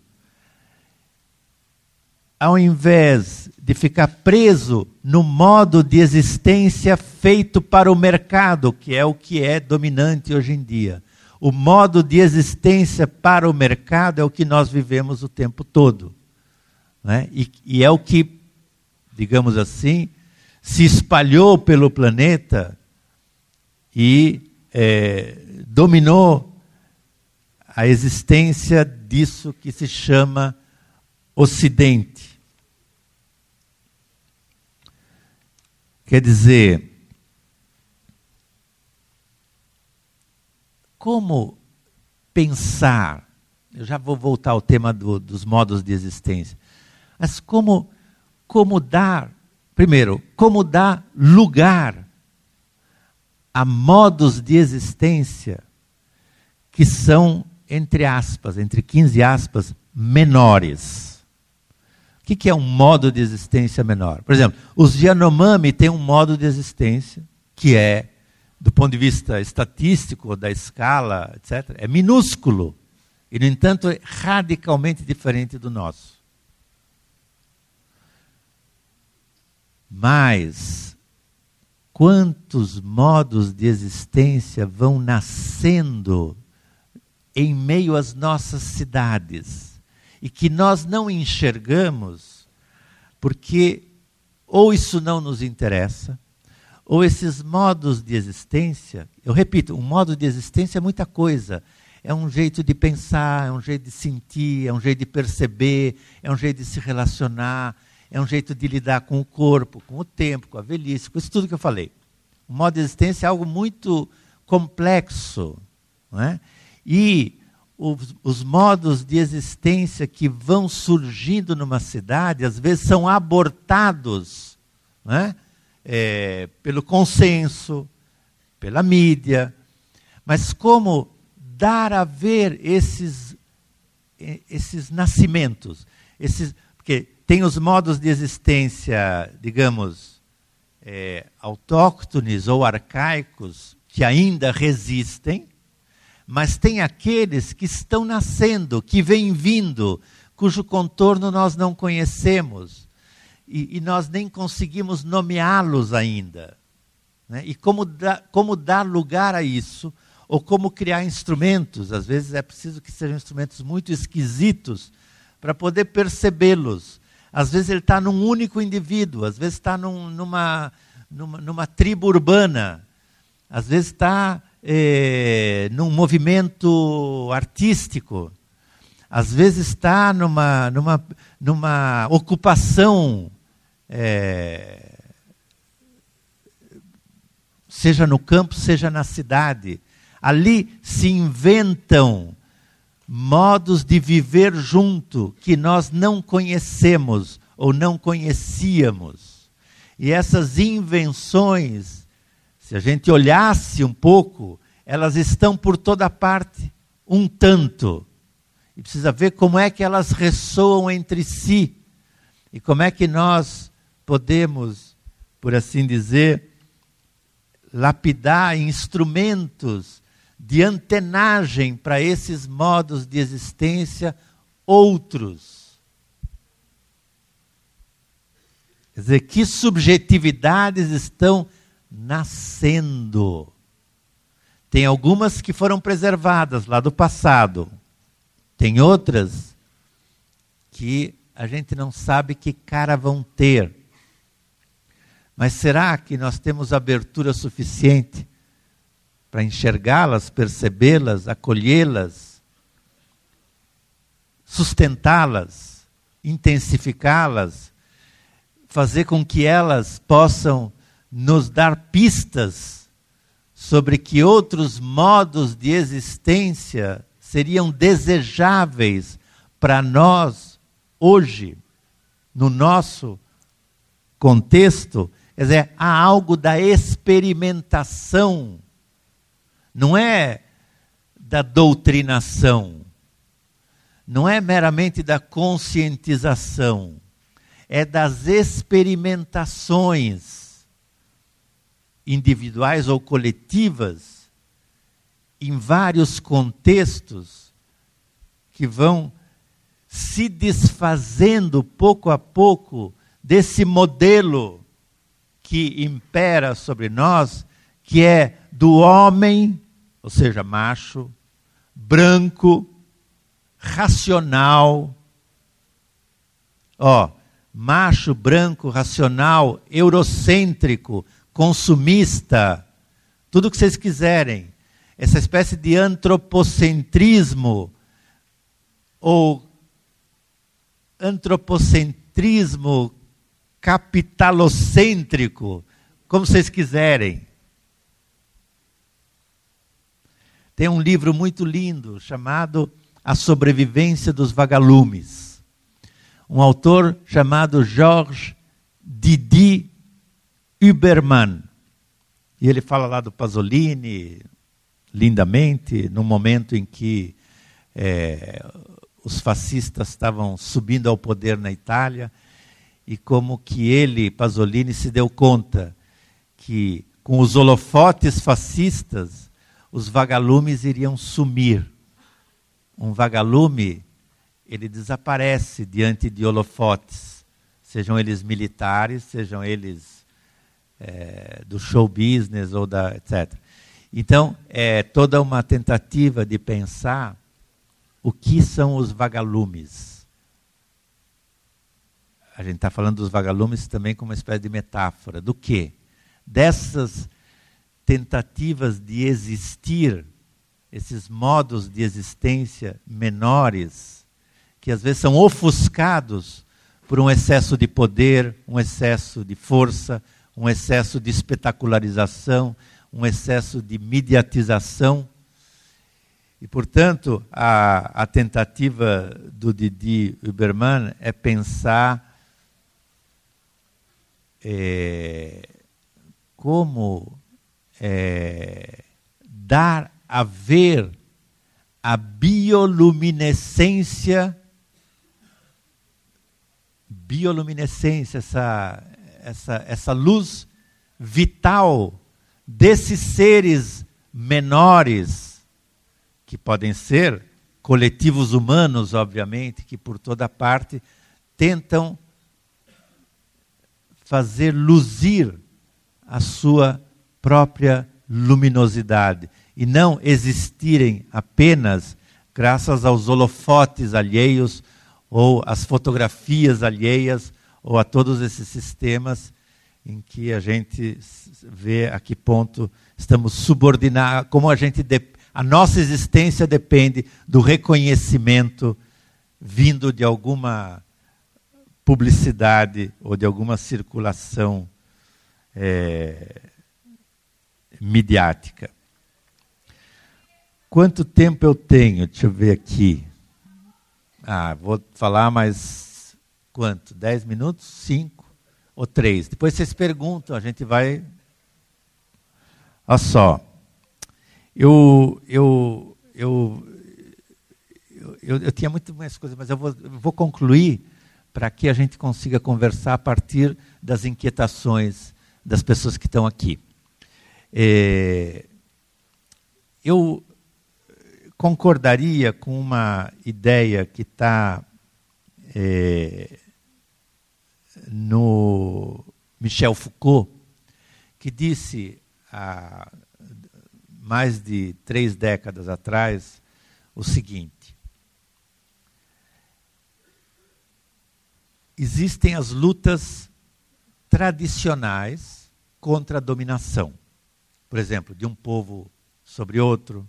F: ao invés de ficar preso no modo de existência feito para o mercado, que é o que é dominante hoje em dia. O modo de existência para o mercado é o que nós vivemos o tempo todo. Né? E, e é o que, digamos assim, se espalhou pelo planeta e é, dominou a existência disso que se chama Ocidente. Quer dizer, como pensar, eu já vou voltar ao tema do, dos modos de existência, mas como, como dar, primeiro, como dar lugar a modos de existência que são, entre aspas, entre 15 aspas, menores. O que, que é um modo de existência menor? Por exemplo, os Yanomami têm um modo de existência que é, do ponto de vista estatístico, da escala, etc., é minúsculo. E, no entanto, é radicalmente diferente do nosso. Mas quantos modos de existência vão nascendo em meio às nossas cidades e que nós não enxergamos porque ou isso não nos interessa, ou esses modos de existência, eu repito, um modo de existência é muita coisa. É um jeito de pensar, é um jeito de sentir, é um jeito de perceber, é um jeito de se relacionar, é um jeito de lidar com o corpo, com o tempo, com a velhice, com isso tudo que eu falei. O modo de existência é algo muito complexo. Não é? E os, os, modos de existência que vão surgindo numa cidade, às vezes são abortados né? é, pelo consenso, pela mídia. Mas como dar a ver esses, esses nascimentos? Esses, tem os modos de existência, digamos, é, autóctones ou arcaicos, que ainda resistem, mas tem aqueles que estão nascendo, que vêm vindo, cujo contorno nós não conhecemos e, e nós nem conseguimos nomeá-los ainda. Né? E como, da, como dar lugar a isso, ou como criar instrumentos, às vezes é preciso que sejam instrumentos muito esquisitos para poder percebê-los. Às vezes ele está num único indivíduo, às vezes está num, numa, numa, numa tribo urbana, às vezes está eh, num movimento artístico, às vezes está numa, numa, numa ocupação, eh, seja no campo, seja na cidade. Ali se inventam modos de viver junto que nós não conhecemos ou não conhecíamos. E essas invenções se a gente olhasse um pouco, elas estão por toda parte, um tanto. E precisa ver como é que elas ressoam entre si. E como é que nós podemos, por assim dizer, lapidar instrumentos de antenagem para esses modos de existência outros. Quer dizer, que subjetividades estão nascendo. Tem algumas que foram preservadas lá do passado. Tem outras que a gente não sabe que cara vão ter. Mas será que nós temos abertura suficiente para enxergá-las, percebê-las, acolhê-las, sustentá-las, intensificá-las, fazer com que elas possam nos dar pistas sobre que outros modos de existência seriam desejáveis para nós hoje, no nosso contexto. Quer dizer, há algo da experimentação, não é da doutrinação, não é meramente da conscientização, é das experimentações individuais ou coletivas, em vários contextos, que vão se desfazendo pouco a pouco desse modelo que impera sobre nós, que é do homem, ou seja, macho, branco, racional. Ó, macho, branco, racional, eurocêntrico, consumista, tudo o que vocês quiserem. Essa espécie de antropocentrismo ou antropocentrismo capitalocêntrico, como vocês quiserem. Tem um livro muito lindo chamado A Sobrevivência dos Vagalumes. Um autor chamado Georges Didi Übermann. E ele fala lá do Pasolini, lindamente, no momento em que é, os fascistas estavam subindo ao poder na Itália, e como que ele, Pasolini, se deu conta que com os holofotes fascistas, os vagalumes iriam sumir. Um vagalume, ele desaparece diante de holofotes sejam eles militares, sejam eles é, do show business ou da etc. Então, é toda uma tentativa de pensar o que são os vagalumes. A gente está falando dos vagalumes também como uma espécie de metáfora. Do quê? Dessas tentativas de existir, esses modos de existência menores, que às vezes são ofuscados por um excesso de poder, um excesso de força, um excesso de espetacularização, um excesso de mediatização. E, portanto, a, a tentativa do Didi Uberman é pensar é, como é, dar a ver a bioluminescência, bioluminescência, essa, essa, essa luz vital desses seres menores, que podem ser coletivos humanos, obviamente, que por toda parte tentam fazer luzir a sua própria luminosidade e não existirem apenas graças aos holofotes alheios ou às fotografias alheias ou a todos esses sistemas em que a gente vê a que ponto estamos subordinados, como a gente a nossa existência depende do reconhecimento vindo de alguma publicidade ou de alguma circulação é, midiática. Quanto tempo eu tenho? Deixa eu ver aqui. Ah, vou falar mais quanto? Dez minutos? Cinco ou três? Depois vocês perguntam, a gente vai. Olha só. Eu, eu, eu, eu, eu, tinha muito mais coisas, mas eu vou, eu vou concluir para que a gente consiga conversar a partir das inquietações das pessoas que estão aqui. É, eu concordaria com uma ideia que está é, no Michel Foucault, que disse há mais de três décadas atrás o seguinte: existem as lutas tradicionais contra a dominação. Por exemplo, de um povo sobre outro.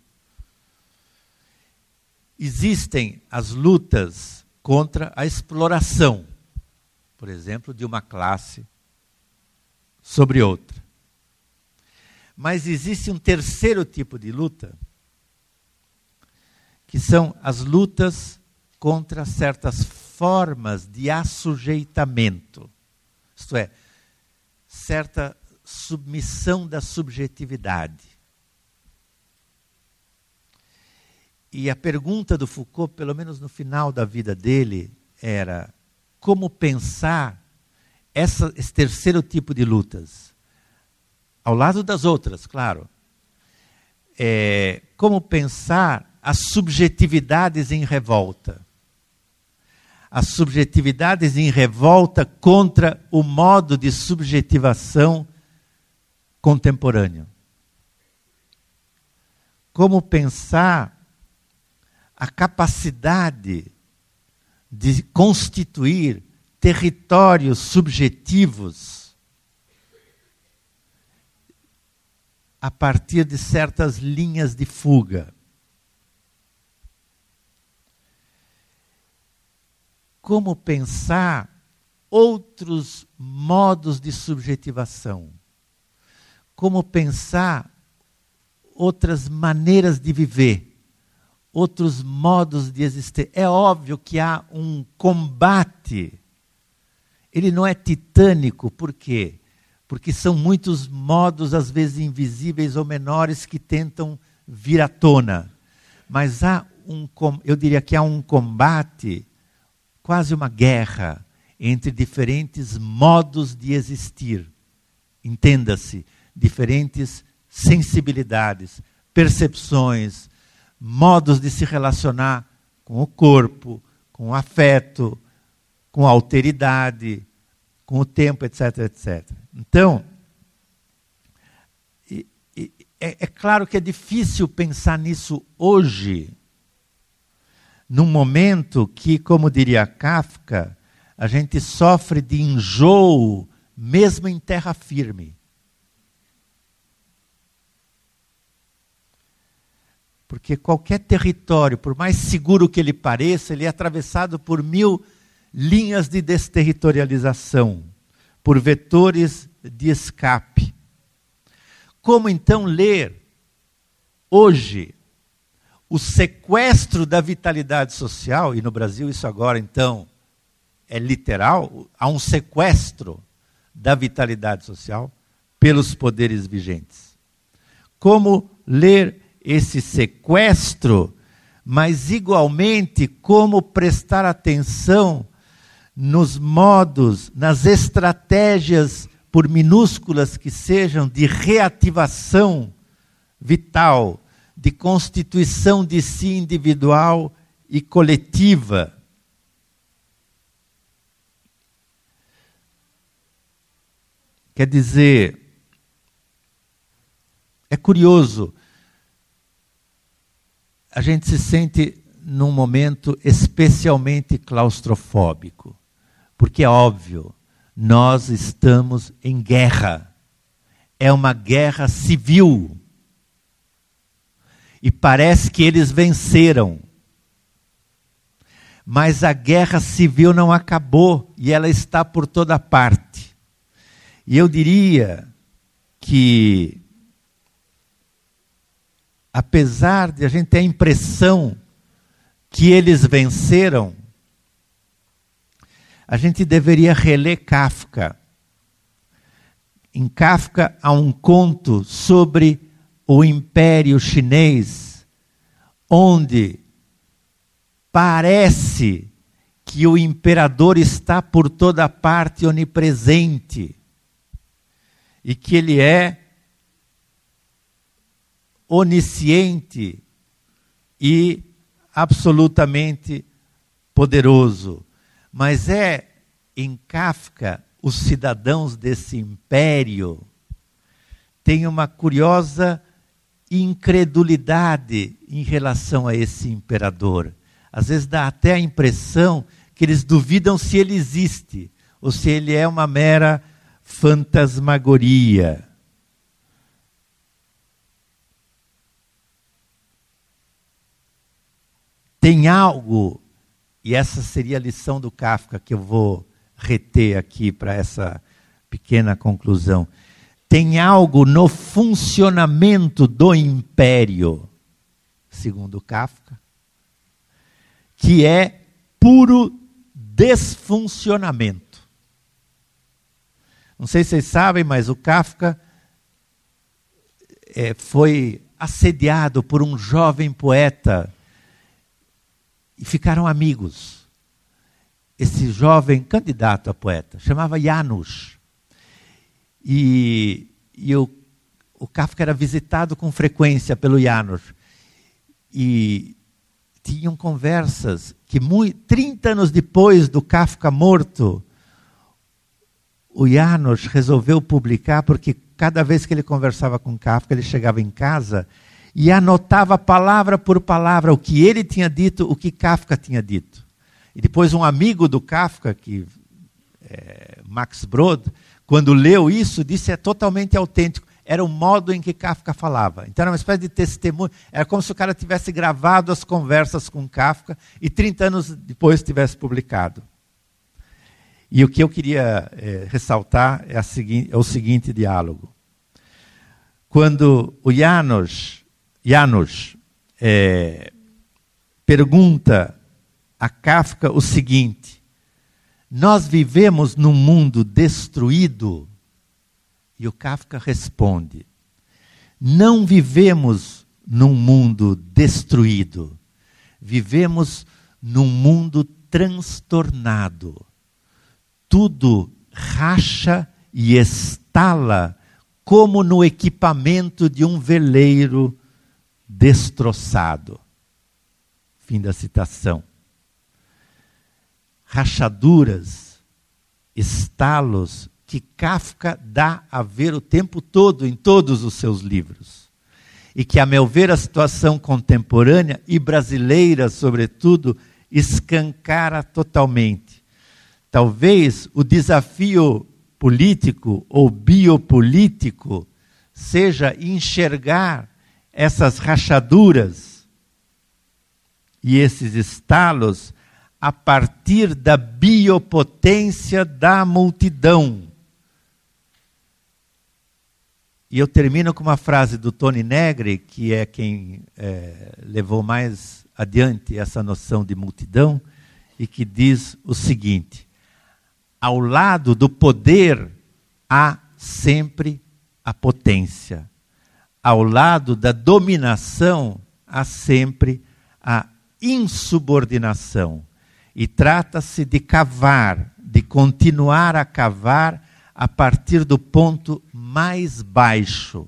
F: Existem as lutas contra a exploração, por exemplo, de uma classe sobre outra. Mas existe um terceiro tipo de luta, que são as lutas contra certas formas de assujeitamento. Isto é, certa submissão da subjetividade. E a pergunta do Foucault, pelo menos no final da vida dele, era como pensar essa, esse terceiro tipo de lutas, ao lado das outras, claro. É, como pensar as subjetividades em revolta as subjetividades em revolta contra o modo de subjetivação contemporâneo. Como pensar a capacidade de constituir territórios subjetivos a partir de certas linhas de fuga. como pensar outros modos de subjetivação, como pensar outras maneiras de viver, outros modos de existir. É óbvio que há um combate. Ele não é titânico, por quê? Porque são muitos modos, às vezes invisíveis ou menores, que tentam vir à tona. Mas há um, eu diria que há um combate quase uma guerra entre diferentes modos de existir. Entenda-se, diferentes sensibilidades, percepções, modos de se relacionar com o corpo, com o afeto, com a alteridade, com o tempo, etc, etc. Então, é, é claro que é difícil pensar nisso hoje, num momento que, como diria Kafka, a gente sofre de enjoo mesmo em terra firme. Porque qualquer território, por mais seguro que ele pareça, ele é atravessado por mil linhas de desterritorialização, por vetores de escape. Como então ler hoje o sequestro da vitalidade social, e no Brasil isso agora então é literal, há um sequestro da vitalidade social pelos poderes vigentes. Como ler esse sequestro, mas igualmente como prestar atenção nos modos, nas estratégias, por minúsculas que sejam, de reativação vital, de constituição de si individual e coletiva. Quer dizer, é curioso, a gente se sente num momento especialmente claustrofóbico, porque é óbvio, nós estamos em guerra. É uma guerra civil. E parece que eles venceram. Mas a guerra civil não acabou e ela está por toda parte. E eu diria que, apesar de a gente ter a impressão que eles venceram, a gente deveria reler Kafka. Em Kafka há um conto sobre o Império Chinês, onde parece que o imperador está por toda parte onipresente e que ele é onisciente e absolutamente poderoso. Mas é em Kafka os cidadãos desse império têm uma curiosa incredulidade em relação a esse imperador. Às vezes dá até a impressão que eles duvidam se ele existe ou se ele é uma mera fantasmagoria. Tem algo, e essa seria a lição do Kafka que eu vou reter aqui para essa pequena conclusão. Tem algo no funcionamento do império, segundo Kafka, que é puro desfuncionamento. Não sei se vocês sabem, mas o Kafka é, foi assediado por um jovem poeta e ficaram amigos. Esse jovem candidato a poeta chamava Janusz. E, e o, o Kafka era visitado com frequência pelo Janusz. E tinham conversas que, muito, 30 anos depois do Kafka morto, o Janos resolveu publicar porque cada vez que ele conversava com Kafka, ele chegava em casa e anotava palavra por palavra o que ele tinha dito, o que Kafka tinha dito. E depois um amigo do Kafka, que é, Max Brod, quando leu isso, disse é totalmente autêntico. Era o modo em que Kafka falava. Então era uma espécie de testemunho. Era como se o cara tivesse gravado as conversas com Kafka e 30 anos depois tivesse publicado. E o que eu queria é, ressaltar é, é, o seguinte diálogo. Quando o Janos, Janos é, pergunta a Kafka o seguinte: Nós vivemos num mundo destruído? E o Kafka responde: Não vivemos num mundo destruído, vivemos num mundo transtornado tudo racha e estala como no equipamento de um veleiro destroçado. Fim da citação. Rachaduras estalos que Kafka dá a ver o tempo todo em todos os seus livros. E que, a meu ver, a situação contemporânea e brasileira, sobretudo, escancara totalmente. Talvez o desafio político ou biopolítico seja enxergar essas rachaduras e esses estalos a partir da biopotência da multidão. E eu termino com uma frase do Tony Negri, que é quem é, levou mais adiante essa noção de multidão, e que diz o seguinte: ao lado do poder há sempre a potência, ao lado da dominação há sempre a insubordinação. E trata-se de cavar, de continuar a cavar a partir do ponto mais baixo.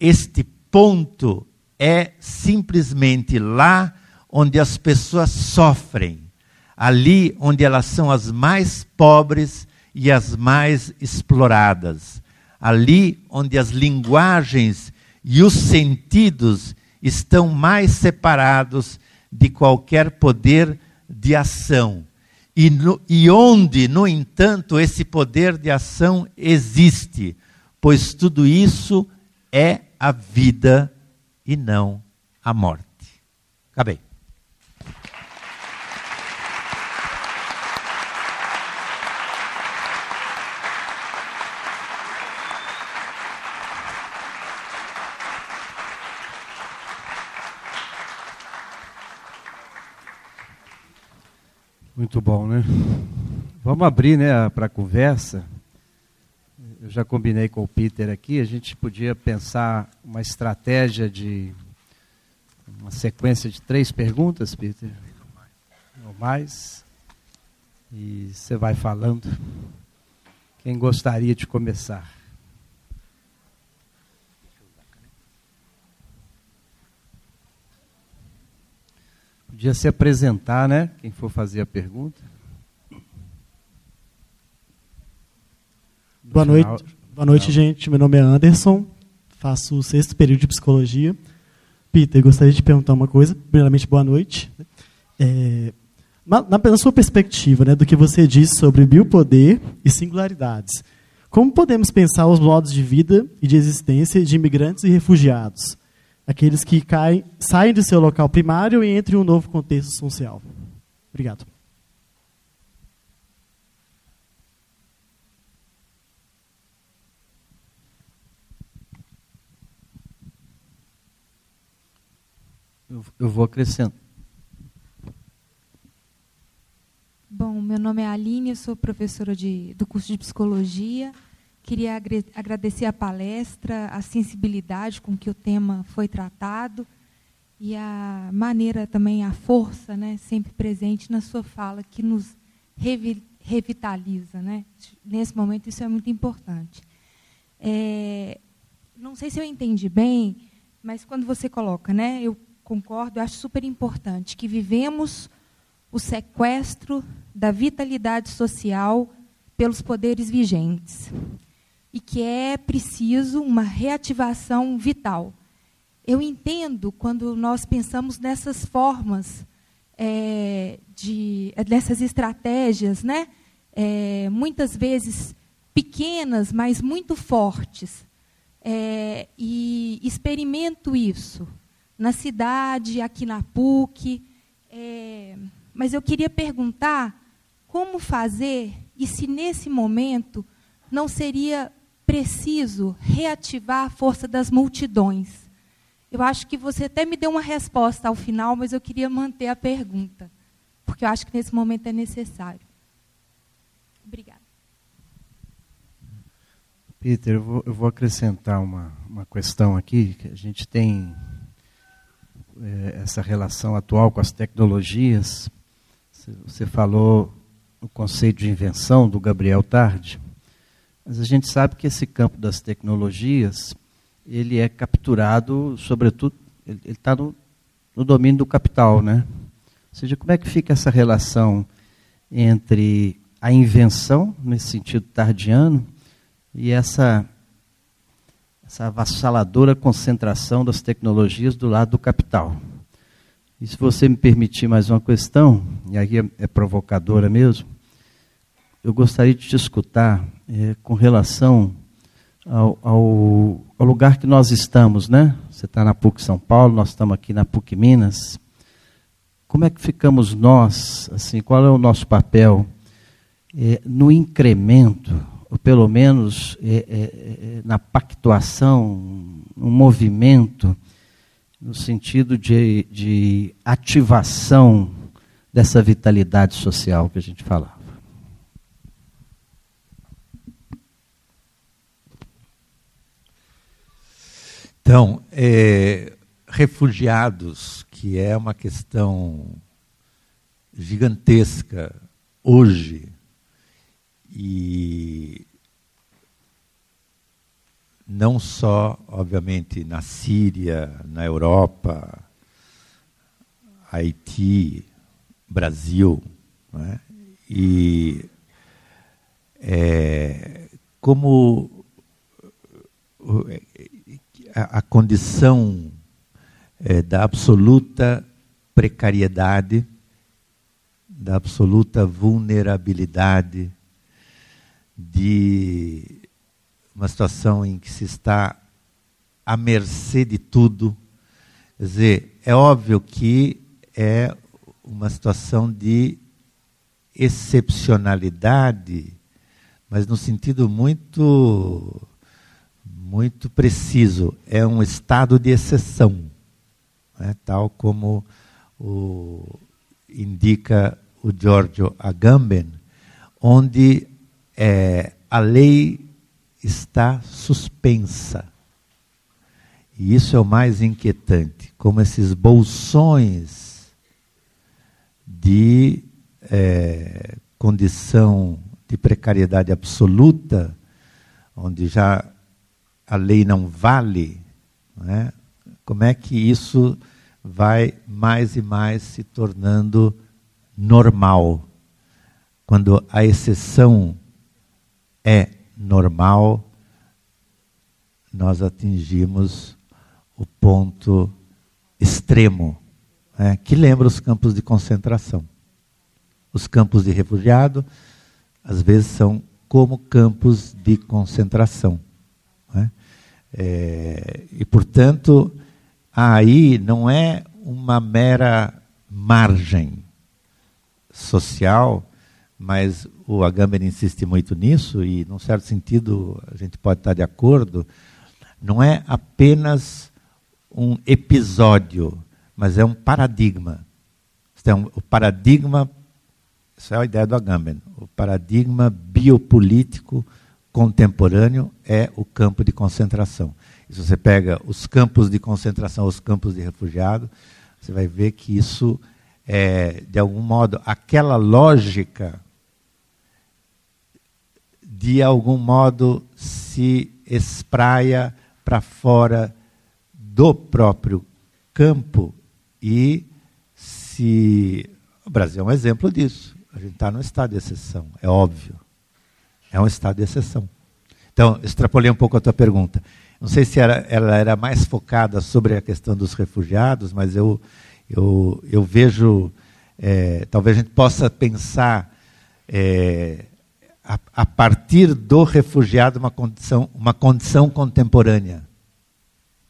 F: Este ponto é simplesmente lá onde as pessoas sofrem, ali onde elas são as mais pobres e as mais exploradas, ali onde as linguagens e os sentidos estão mais separados de qualquer poder de ação. E, no, e onde, no entanto, esse poder de ação existe, pois tudo isso é a vida e não a morte. Acabei.
E: Muito bom, né? Vamos abrir né, para a conversa. Eu já combinei com o Peter aqui, a gente podia pensar uma estratégia de uma sequência de três perguntas, Peter, ou mais. E você vai falando. Quem gostaria de começar? Podia se apresentar, né? Quem for fazer a pergunta.
G: Boa noite, boa noite, gente. Meu nome é Anderson, faço o sexto período de psicologia. Peter, gostaria de perguntar uma coisa. Primeiramente, boa noite. É, na, na, sua perspectiva, né, do que você disse sobre biopoder e singularidades, como podemos pensar os modos de vida e de existência de imigrantes e refugiados? Aqueles que caem, saem do seu local primário e entram em um novo contexto social. Obrigado.
E: Eu, vou acrescentar.
H: Bom, meu nome é Aline, eu sou professora de, do curso de psicologia. Queria agradecer a palestra, a sensibilidade com que o tema foi tratado e a maneira também, a força né, sempre presente na sua fala, que nos revitaliza. Né? Nesse momento, isso é muito importante. É, não sei se eu entendi bem, mas quando você coloca, né, eu concordo, eu acho super importante que vivemos o sequestro da vitalidade social pelos poderes vigentes e que é preciso uma reativação vital. Eu entendo quando nós pensamos nessas formas, é, de, dessas estratégias, né? É, muitas vezes pequenas, mas muito fortes. É, e experimento isso na cidade, aqui na PUC. É, mas eu queria perguntar como fazer e se nesse momento não seria preciso reativar a força das multidões. Eu acho que você até me deu uma resposta ao final, mas eu queria manter a pergunta, porque eu acho que nesse momento é necessário. Obrigada.
E: Peter, eu vou, eu vou acrescentar uma, uma questão aqui, que a gente tem é, essa relação atual com as tecnologias. Você falou o conceito de invenção do Gabriel Tarde. Mas a gente sabe que esse campo das tecnologias, ele é capturado, sobretudo, ele está no, no domínio do capital, né? Ou seja, como é que fica essa relação entre a invenção, nesse sentido tardiano, e essa, essa avassaladora concentração das tecnologias do lado do capital. E se você me permitir mais uma questão, e aí é, é provocadora mesmo, eu gostaria de te escutar é, com relação ao, ao, ao, lugar que nós estamos, né? Você está na PUC São Paulo, nós estamos aqui na PUC Minas. Como é que ficamos nós, assim, qual é o nosso papel é, no incremento, ou pelo menos é, é, é na pactuação, um movimento no sentido de, de ativação dessa vitalidade social que a gente falava?
F: Então, é, refugiados, que é uma questão gigantesca hoje, e não só, obviamente, na Síria, na Europa, Haiti, Brasil, né? e é, como a, condição é, da absoluta precariedade, da absoluta vulnerabilidade, de uma situação em que se está à mercê de tudo. Quer dizer, é óbvio que é uma situação de excepcionalidade, mas no sentido muito muito preciso, é um estado de exceção, né? tal como o, indica o Giorgio Agamben, onde é, a lei está suspensa. E isso é o mais inquietante, como esses bolsões de é, condição de precariedade absoluta, onde já a lei não vale, não é? como é que isso vai mais e mais se tornando normal? Quando a exceção é normal, nós atingimos o ponto extremo, né, que lembra os campos de concentração. Os campos de refugiado, às vezes, são como campos de concentração. Né? É, e, portanto, aí não é uma mera margem social, mas o Agamben insiste muito nisso, e, num certo sentido, a gente pode estar de acordo, não é apenas um episódio, mas é um paradigma. Então, o paradigma, essa é a ideia do Agamben, o paradigma biopolítico contemporâneo é o campo de concentração. E se você pega os campos de concentração, os campos de refugiado, você vai ver que isso é, de algum modo, aquela lógica de algum modo se espraia para fora do próprio campo e se. O Brasil é um exemplo disso. A gente está num estado de exceção, é óbvio. É um estado de exceção. Então, extrapolei um pouco a tua pergunta. Não sei se era, ela era mais focada sobre a questão dos refugiados, mas eu, eu, eu vejo. É, talvez a gente possa pensar é, a, a, partir do refugiado uma condição, uma condição contemporânea.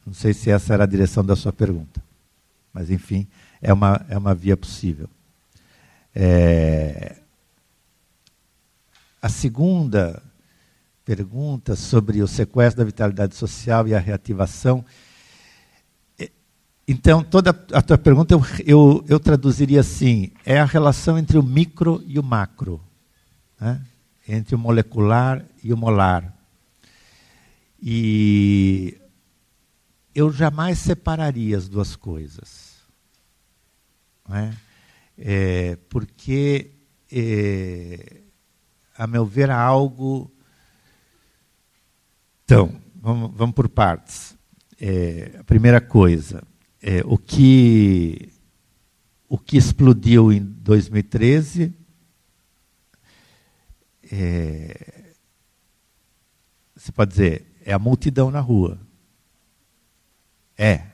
F: Não sei se essa era a direção da sua pergunta, mas enfim, é uma, é uma via possível. É, a segunda pergunta sobre o sequestro da vitalidade social e a reativação. Então, toda a tua pergunta eu, eu, eu traduziria assim: é a relação entre o micro e o macro, né? entre o molecular e o molar. E eu jamais separaria as duas coisas. É? É, porque é, a meu ver, há algo. Então, vamos, vamos por partes. É, a primeira coisa, é, o, que, o que explodiu em 2013 é, você pode dizer, é a multidão na rua. É.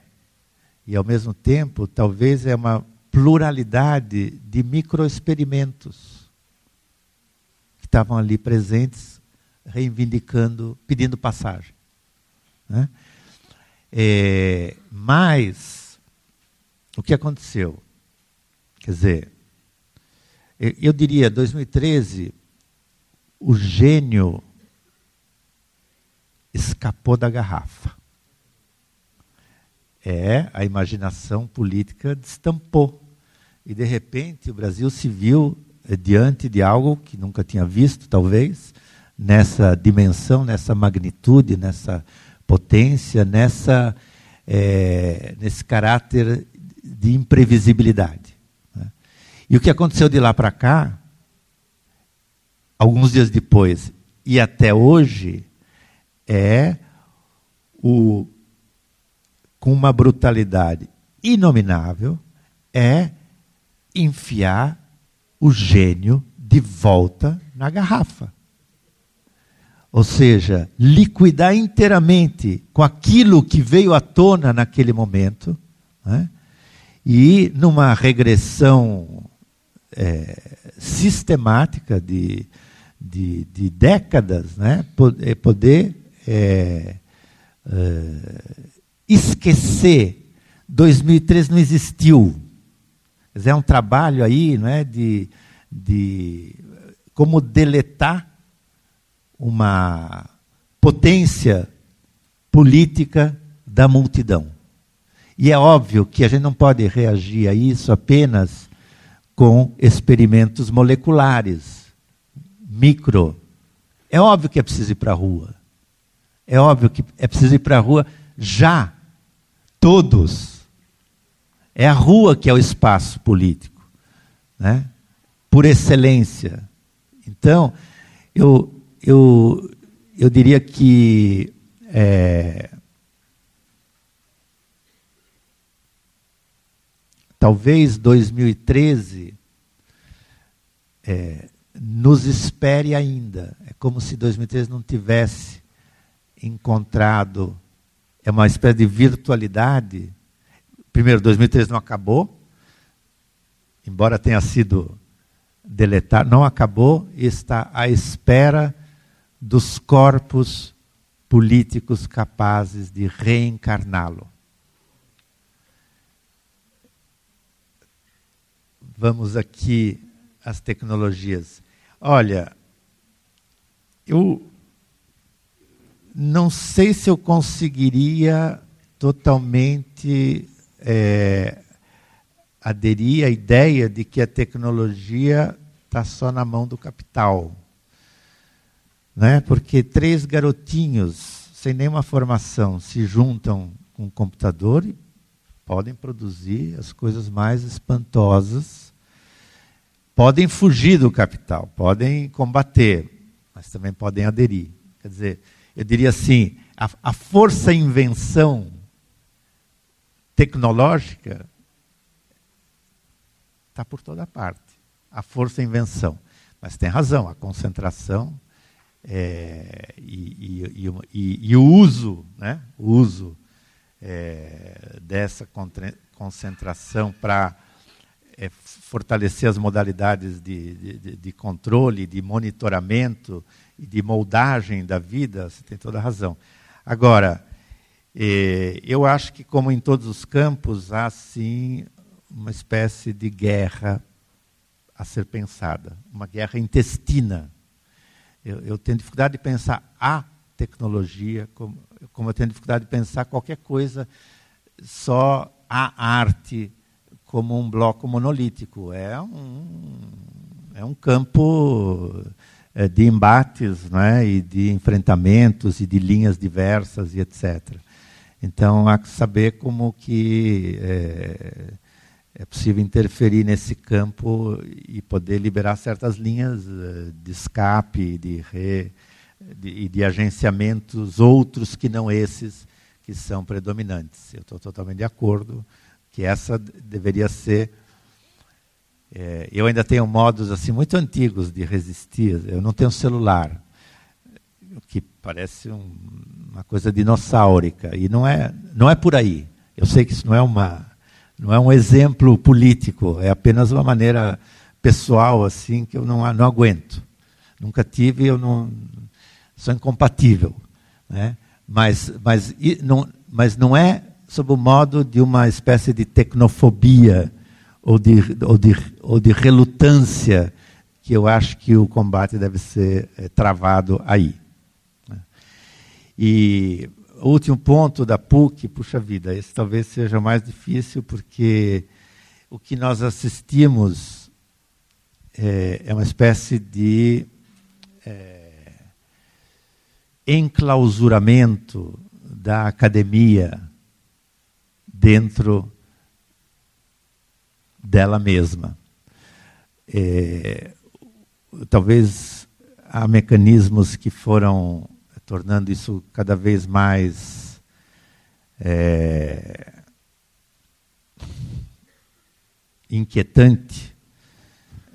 F: E ao mesmo tempo, talvez é uma pluralidade de microexperimentos estavam ali presentes, reivindicando, pedindo passagem. Né? É, mas, o que aconteceu? Quer dizer, eu diria, 2013, o gênio escapou da garrafa. É, a imaginação política destampou. E, de repente, o Brasil se viu diante de algo que nunca tinha visto, talvez, nessa dimensão, nessa magnitude, nessa potência, nessa, é, nesse caráter de imprevisibilidade. Né? E o que aconteceu de lá para cá, alguns dias depois e até hoje, é o com uma brutalidade inominável, é enfiar o gênio de volta na garrafa. Ou seja, liquidar inteiramente com aquilo que veio à tona naquele momento, né? e numa regressão é, sistemática de, de, de, décadas, né? poder é, é, esquecer 2003 não existiu. É um trabalho aí não é, de, de como deletar uma potência política da multidão. E é óbvio que a gente não pode reagir a isso apenas com experimentos moleculares, micro. É óbvio que é preciso ir para a rua. É óbvio que é preciso ir para a rua já. Todos. É a rua que é o espaço político, né? por excelência. Então, eu, eu, eu diria que é, talvez 2013 é, nos espere ainda. É como se 2013 não tivesse encontrado é uma espécie de virtualidade. Primeiro, 2013 não acabou, embora tenha sido deletado, não acabou e está à espera dos corpos políticos capazes de reencarná-lo. Vamos aqui às tecnologias. Olha, eu não sei se eu conseguiria totalmente é, aderir à ideia de que a tecnologia está só na mão do capital. Né? Porque três garotinhos sem nenhuma formação se juntam com um computador e podem produzir as coisas mais espantosas. Podem fugir do capital, podem combater, mas também podem aderir. Quer dizer, eu diria assim, a, a força-invenção tecnológica está por toda parte. A força-invenção. Mas tem razão, a concentração é, e, e, e, e, o uso, né? o uso é, dessa concentração para é, fortalecer as modalidades de, de, de, controle, de monitoramento e de moldagem da vida, você tem toda a razão. Agora, eh, eu acho que, como em todos os campos, há sim uma espécie de guerra a ser pensada, uma guerra intestina. Eu, eu tenho dificuldade de pensar a tecnologia, como, como eu tenho dificuldade de pensar qualquer coisa só a arte como um bloco monolítico. É um, é um campo é, de embates né, e de enfrentamentos e de linhas diversas e etc. Então há que saber como que é, é possível interferir nesse campo e poder liberar certas linhas é, de escape de re, de, de agenciamentos outros que não esses que são predominantes. Eu estou totalmente de acordo que essa deveria ser É, eu ainda tenho modos assim muito antigos de resistir. Eu não tenho celular, que parece um, uma coisa dinossáurica e não é não é por aí. Eu sei que isso não é uma não é um exemplo político, é apenas uma maneira pessoal assim que eu não não aguento. Nunca tive, eu não sou incompatível, né? Mas mas não mas não é sob o modo de uma espécie de tecnofobia ou de, ou de, ou de relutância que eu acho que o combate deve ser é, travado aí. E o último ponto da PUC, puxa vida, esse talvez seja mais difícil, porque o que nós assistimos é, é uma espécie de é, enclausuramento da academia dentro dela mesma. É, talvez há mecanismos que foram tornando isso cada vez mais é, inquietante,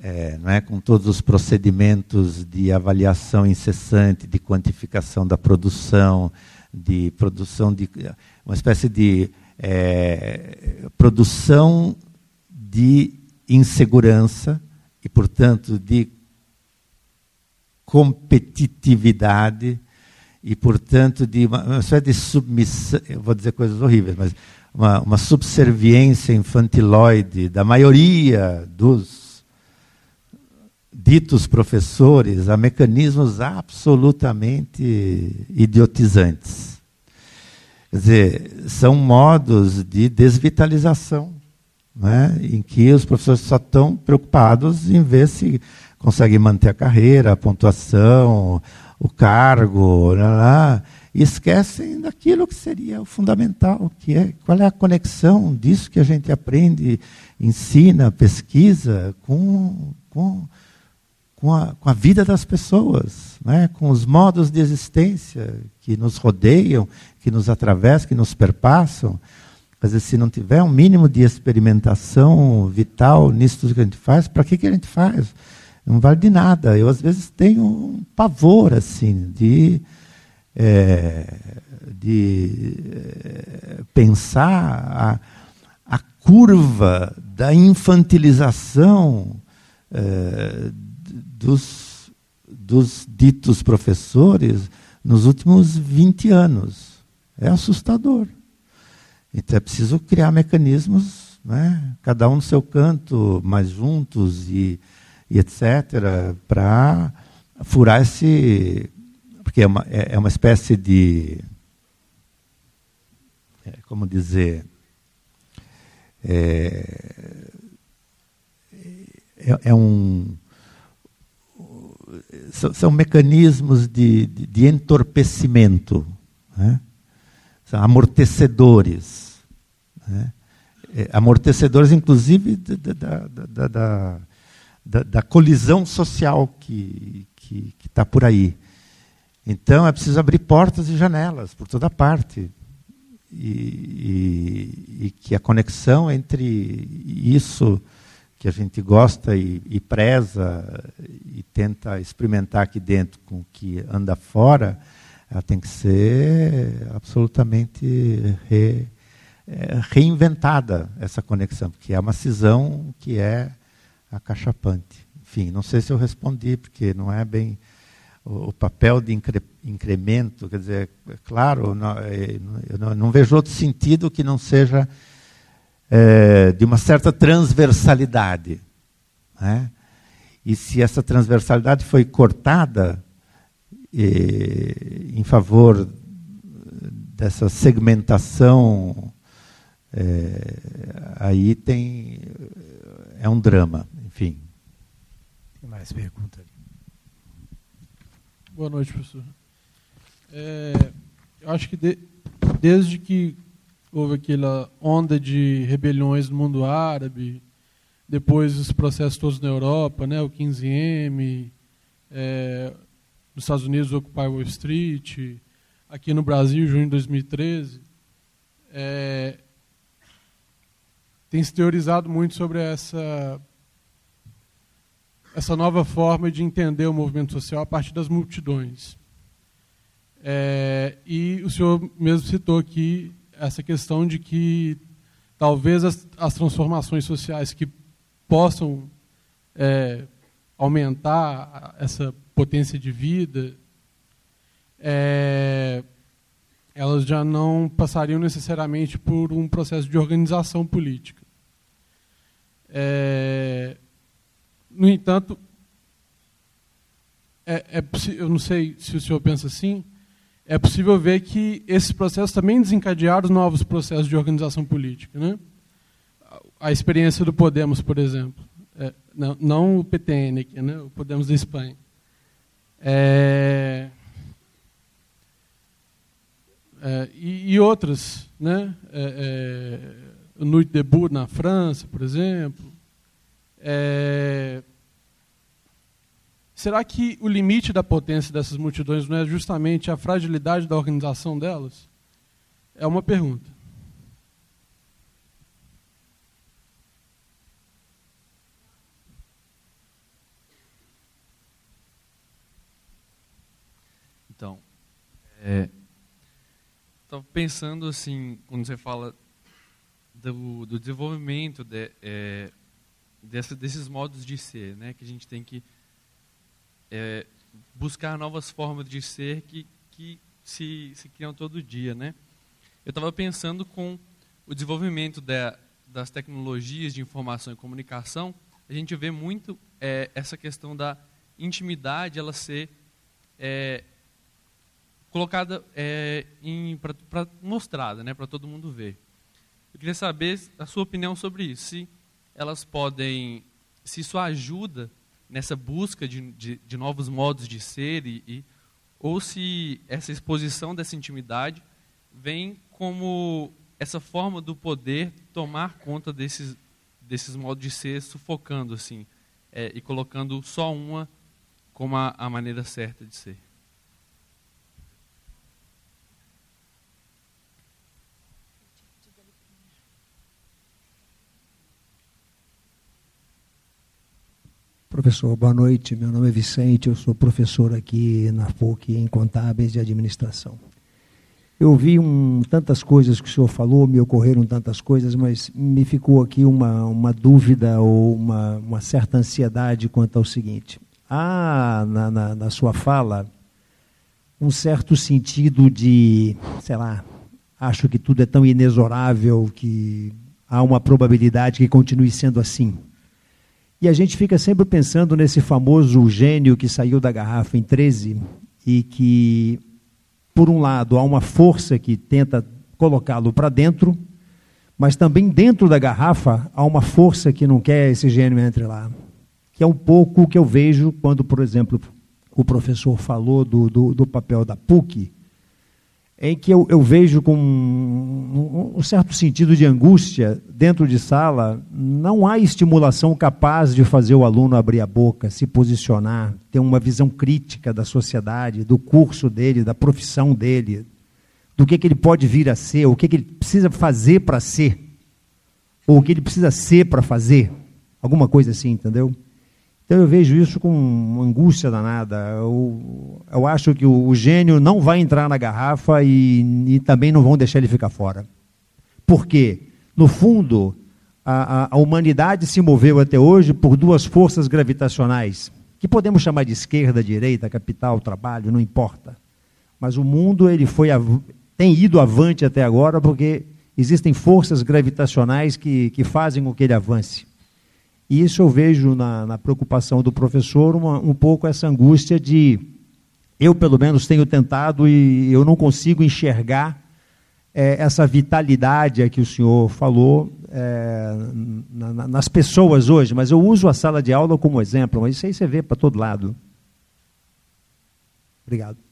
F: é, não é? com todos os procedimentos de avaliação incessante, de quantificação da produção, de produção de uma espécie de é, produção de insegurança e, portanto, de competitividade e, portanto, de uma, uma espécie de submissão, vou dizer coisas horríveis, mas uma, uma subserviência infantiloide da maioria dos ditos professores a mecanismos absolutamente idiotizantes. Quer dizer, são modos de desvitalização né, em que os professores só estão preocupados em ver se conseguem manter a carreira, a pontuação, o cargo, lá, lá, e esquecem daquilo que seria o fundamental, que é qual é a conexão disso que a gente aprende, ensina, pesquisa com, com, com, a, com a vida das pessoas, né, com os modos de existência que nos rodeiam, que nos atravessam, que nos perpassam. Vezes, se não tiver um mínimo de experimentação vital nisso que a gente faz, para que, que a gente faz? Não vale de nada. Eu, às vezes, tenho um pavor assim de, é, de é, pensar a, a curva da infantilização é, dos, dos ditos professores nos últimos 20 anos. É assustador. Então é preciso criar mecanismos, né, cada um no seu canto, mais juntos e, e etc., para furar esse. Porque é uma, é, é uma espécie de. É, como dizer. É, é, é um. São, são mecanismos de, de, de entorpecimento, né? são amortecedores né? É, amortecedores, inclusive, da, da, da, da, da colisão social que está por aí. Então, é preciso abrir portas e janelas por toda parte. E, e, e, que a conexão entre isso que a gente gosta e, e, preza e tenta experimentar aqui dentro com o que anda fora, ela tem que ser absolutamente re, é, reinventada essa conexão, porque é uma cisão que é acachapante. Enfim, não sei se eu respondi, porque não é bem o, o papel de incre, incremento, quer dizer, é claro, não, é, eu não, não, vejo outro sentido que não seja é, de uma certa transversalidade. Né? E se essa transversalidade foi cortada em favor dessa segmentação é, aí tem. É um drama,
C: mais?
I: Boa noite, professor. É, eu acho que de, desde que houve aquela onda de rebeliões no mundo árabe, depois os processos todos na Europa, né, o 15M, é, nos Estados Unidos, Occupy Wall Street, aqui no Brasil, junho de 2013, é, tem se teorizado muito sobre essa essa nova forma de entender o movimento social a partir das multidões. É, e o senhor mesmo citou aqui essa questão de que talvez as, as transformações sociais que possam é, aumentar essa potência de vida, é, elas já não passariam necessariamente por um processo de organização política. É, no entanto, é, é, eu não sei se o senhor pensa assim, é possível ver que esses processos também desencadearam novos processos de organização política. Né? A experiência do Podemos, por exemplo. É, não, não, o PTN aqui, né? o Podemos da Espanha. É, é, e, e, outras, né? É, é, Nuit debout na França, por exemplo. É, Será que o limite da potência dessas multidões não é justamente a fragilidade da organização delas? É uma pergunta.
J: Então, é, pensando assim, quando você fala do, do desenvolvimento de, é, dessa, desses modos de ser, né, que a gente tem que é, buscar novas formas de ser que, que se, se criam todo dia. Né? Eu estava pensando com o desenvolvimento da, das tecnologias de informação e comunicação, a gente vê muito é, essa questão da intimidade ela ser é, colocada é, para mostrada, né, para todo mundo ver. Eu queria saber a sua opinião sobre isso, se elas podem, se isso ajuda nessa busca de, de, de novos modos de ser e, e, ou se essa exposição dessa intimidade vem como essa forma do poder tomar conta desses desses modos de ser sufocando assim é, e colocando só uma como a, a maneira certa de ser
K: Professor, boa noite. Meu nome é Vicente, eu sou professor aqui na PUC em Contábeis e Administração. Eu vi um, tantas coisas que o senhor falou, me ocorreram tantas coisas, mas me ficou aqui uma, uma dúvida ou uma, uma certa ansiedade quanto ao seguinte. Há na, na, na sua fala um certo sentido de, sei lá, acho que tudo é tão inexorável que há uma probabilidade que continue sendo assim. E a gente fica sempre pensando nesse famoso gênio que saiu da garrafa em 13 e que, por um lado, há uma força que tenta colocá-lo para dentro, mas também dentro da garrafa há uma força que não quer esse gênio entre lá. Que é um pouco o que eu vejo quando, por exemplo, o professor falou do, do, do papel da PUC em que eu, eu vejo com um, um, certo sentido de angústia dentro de sala, não há estimulação capaz de fazer o aluno abrir a boca, se posicionar, ter uma visão crítica da sociedade, do curso dele, da profissão dele, do que, que ele pode vir a ser, o que, que ele precisa fazer para ser, ou o que ele precisa ser para fazer, alguma coisa assim, entendeu? Então eu vejo isso com angústia danada. Eu, eu acho que o, o, gênio não vai entrar na garrafa e, e, também não vão deixar ele ficar fora. Por quê? No fundo, a, a, a humanidade se moveu até hoje por duas forças gravitacionais, que podemos chamar de esquerda, direita, capital, trabalho, não importa. Mas o mundo ele foi tem ido avante até agora porque existem forças gravitacionais que, que fazem com que ele avance. E isso eu vejo na, na preocupação do professor uma, um pouco essa angústia de eu pelo menos tenho tentado e eu não consigo enxergar é, essa vitalidade a que o senhor falou é, na, na, nas pessoas hoje, mas eu uso a sala de aula como exemplo, mas isso aí você vê para todo lado. Obrigado.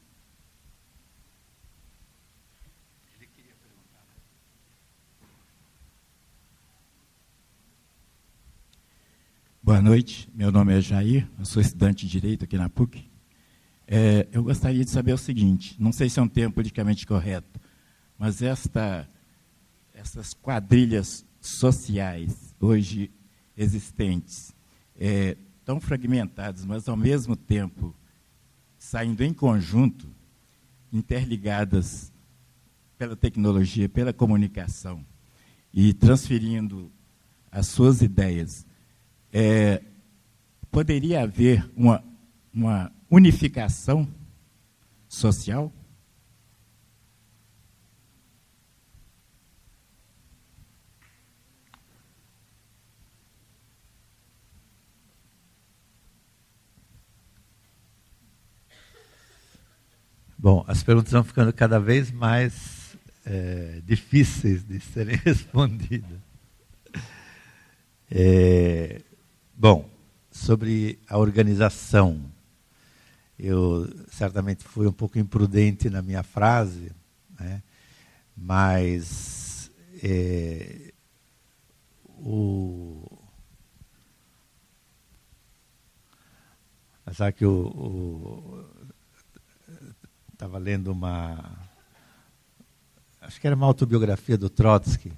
L: Boa noite, meu nome é Jair, eu sou estudante de Direito aqui na PUC. É, eu gostaria de saber o seguinte, não sei se é um termo politicamente correto, mas esta, essas quadrilhas sociais hoje existentes, é, tão fragmentadas, mas ao mesmo tempo saindo em conjunto, interligadas pela tecnologia, pela comunicação e transferindo as suas ideias, é, poderia haver uma, uma unificação social?
F: Bom, as perguntas vão ficando cada vez mais é, difíceis de [LAUGHS] serem respondidas. É, bom, sobre a organização, eu certamente fui um pouco imprudente na minha frase, né? mas é, o sabe que o estava lendo uma. Acho que era uma autobiografia do Trotsky,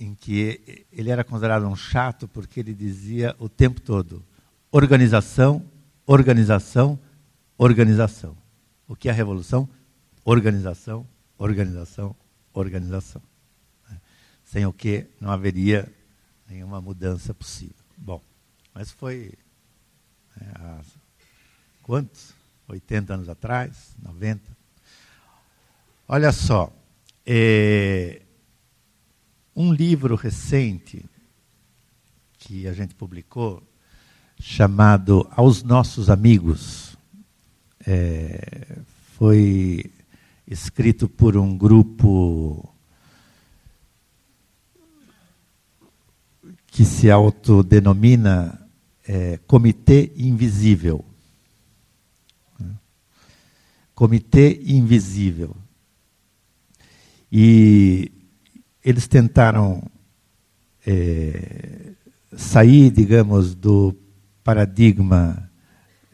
F: em que ele era considerado um chato porque ele dizia o tempo todo: organização, organização, organização. O que é a revolução? Organização, organização, organização. Sem o que não haveria nenhuma mudança possível. Bom, mas foi. Né, há quantos? 80 anos atrás, 90. Olha só, é, um livro recente que a gente publicou, chamado Aos Nossos Amigos, é, foi escrito por um grupo que se autodenomina é, Comitê Invisível. Comitê Invisível. E eles tentaram é, sair, digamos, do paradigma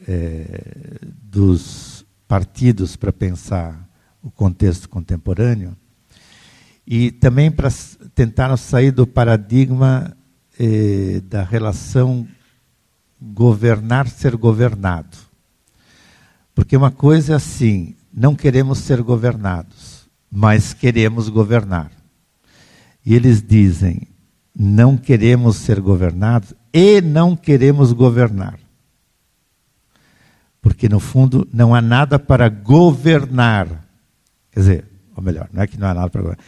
F: é, dos partidos para pensar o contexto contemporâneo e também para tentaram sair do paradigma é, da relação governar-ser governado. Porque uma coisa é assim: não queremos ser governados, mas queremos governar. E eles dizem: não queremos ser governados e não queremos governar. Porque, no fundo, não há nada para governar. Quer dizer, ou melhor, não é que não há nada para governar.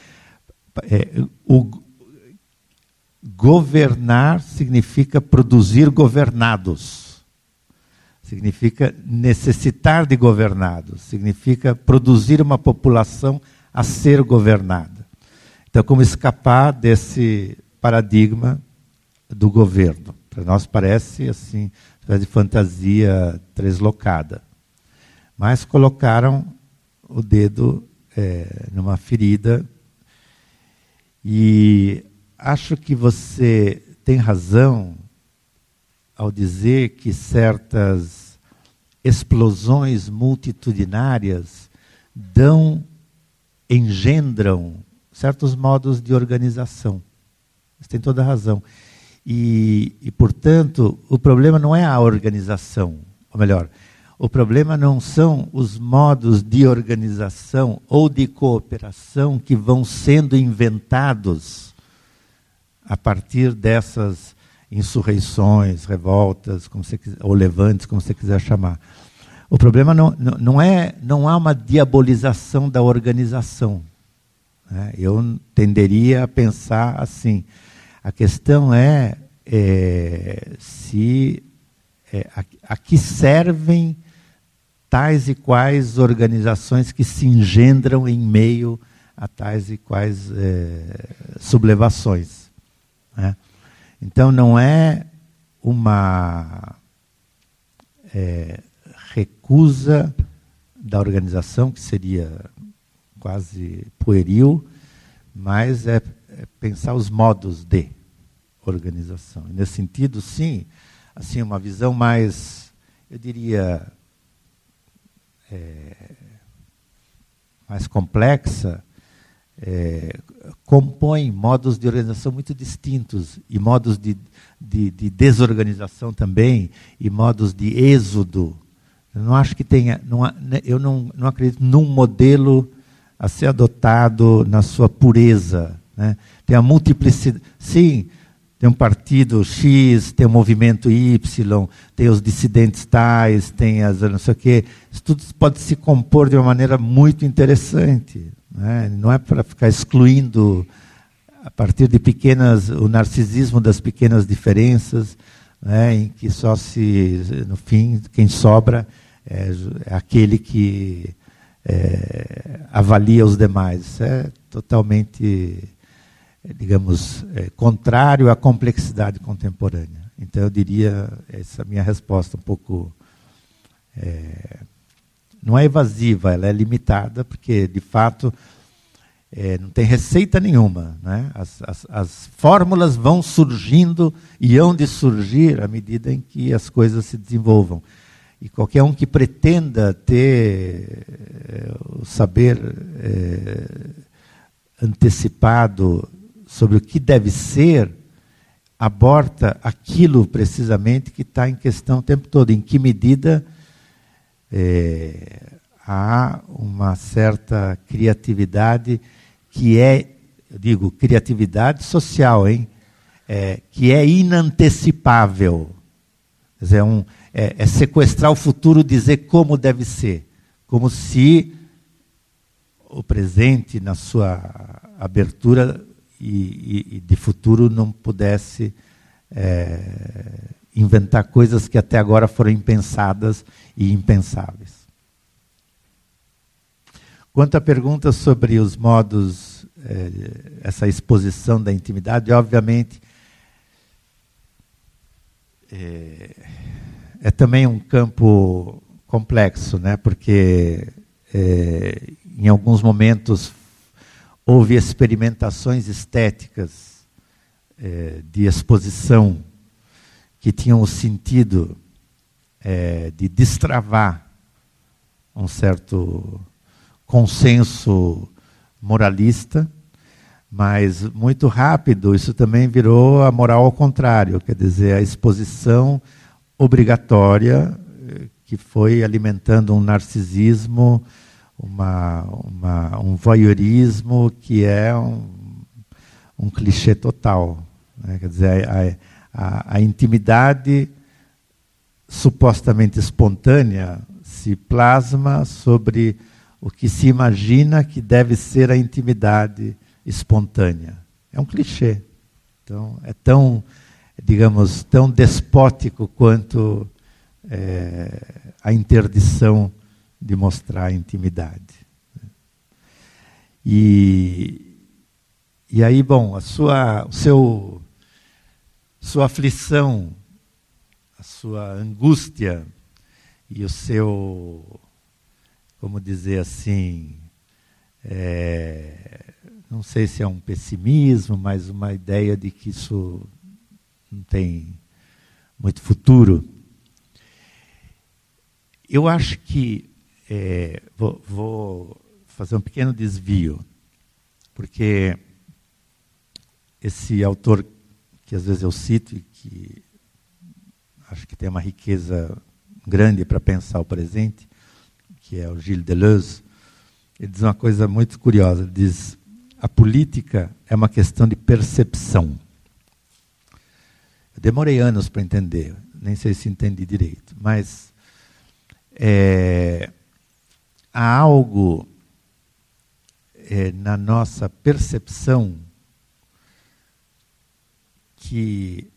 F: É, o, governar significa produzir governados significa necessitar de governados, significa produzir uma população a ser governada. Então, como escapar desse paradigma do governo? Para nós parece assim, de fantasia translocada. Mas colocaram o dedo é, numa ferida e acho que você tem razão ao dizer que certas explosões multitudinárias dão, engendram certos modos de organização. Você tem toda a razão. E, e, portanto, o problema não é a organização, ou melhor, o problema não são os modos de organização ou de cooperação que vão sendo inventados a partir dessas insurreições, revoltas, como você quiser, ou levantes, como você quiser chamar. O problema não, não, é, não há uma diabolização da organização. Né? Eu tenderia a pensar assim. A questão é, é se é, a, a, que servem tais e quais organizações que se engendram em meio a tais e quais é, sublevações. Né? Então não é uma é, recusa da organização, que seria quase pueril, mas é, é pensar os modos de organização. E nesse sentido, sim, assim uma visão mais, eu diria, é, mais complexa, é, compõem modos de organização muito distintos e modos de, de, de, desorganização também e modos de êxodo. Eu não acho que tenha, não, né, eu não, não acredito num modelo a ser adotado na sua pureza. Né? Tem a multiplicidade. Sim, tem um partido X, tem um movimento Y, tem os dissidentes tais, tem as não sei o quê. Isso tudo pode se compor de uma maneira muito interessante. Né? Não é para ficar excluindo a partir de pequenas, o narcisismo das pequenas diferenças, né? em que só se, no fim, quem sobra é, é aquele que é, avalia os demais. Isso é totalmente digamos, é, contrário à complexidade contemporânea. Então, eu diria, essa minha resposta um pouco. É, não é evasiva, ela é limitada, porque, de fato, é, não tem receita nenhuma. Né? As, as, as, fórmulas vão surgindo e hão de surgir à medida em que as coisas se desenvolvam. E qualquer um que pretenda ter é, o saber é, antecipado sobre o que deve ser, aborta aquilo precisamente que está em questão o tempo todo. Em que medida é, há uma certa criatividade que é, digo, criatividade social, hein? É, que é inantecipável. Quer dizer, é, um, é, é sequestrar o futuro, dizer como deve ser. Como se o presente, na sua abertura, e, e, de futuro não pudesse é, inventar coisas que até agora foram impensadas e impensáveis. Quanto à pergunta sobre os modos, é, essa exposição da intimidade, obviamente, é, é também um campo complexo, né? porque é, em alguns momentos houve experimentações estéticas é, de exposição que tinham o sentido é, de destravar um certo consenso moralista, mas muito rápido isso também virou a moral ao contrário, quer dizer, a exposição obrigatória eh, que foi alimentando um narcisismo uma, uma, um voyeurismo que é um, um clichê total. Né? Quer dizer, a, a, a intimidade supostamente espontânea se plasma sobre o que se imagina que deve ser a intimidade espontânea. É um clichê. Então, é tão, digamos, tão despótico quanto é, a interdição de mostrar intimidade. E, e aí, bom, a sua, o seu, sua aflição, a sua angústia e o seu, como dizer assim, é, não sei se é um pessimismo, mas uma ideia de que isso não tem muito futuro. Eu acho que é, vou, vou fazer um pequeno desvio, porque esse autor que às vezes eu cito e que acho que tem uma riqueza grande para pensar o presente, que é o Gilles Deleuze, ele diz uma coisa muito curiosa, ele diz, a política é uma questão de percepção. Demorei anos para entender, nem sei se entendi direito, mas é, há algo é, na nossa percepção que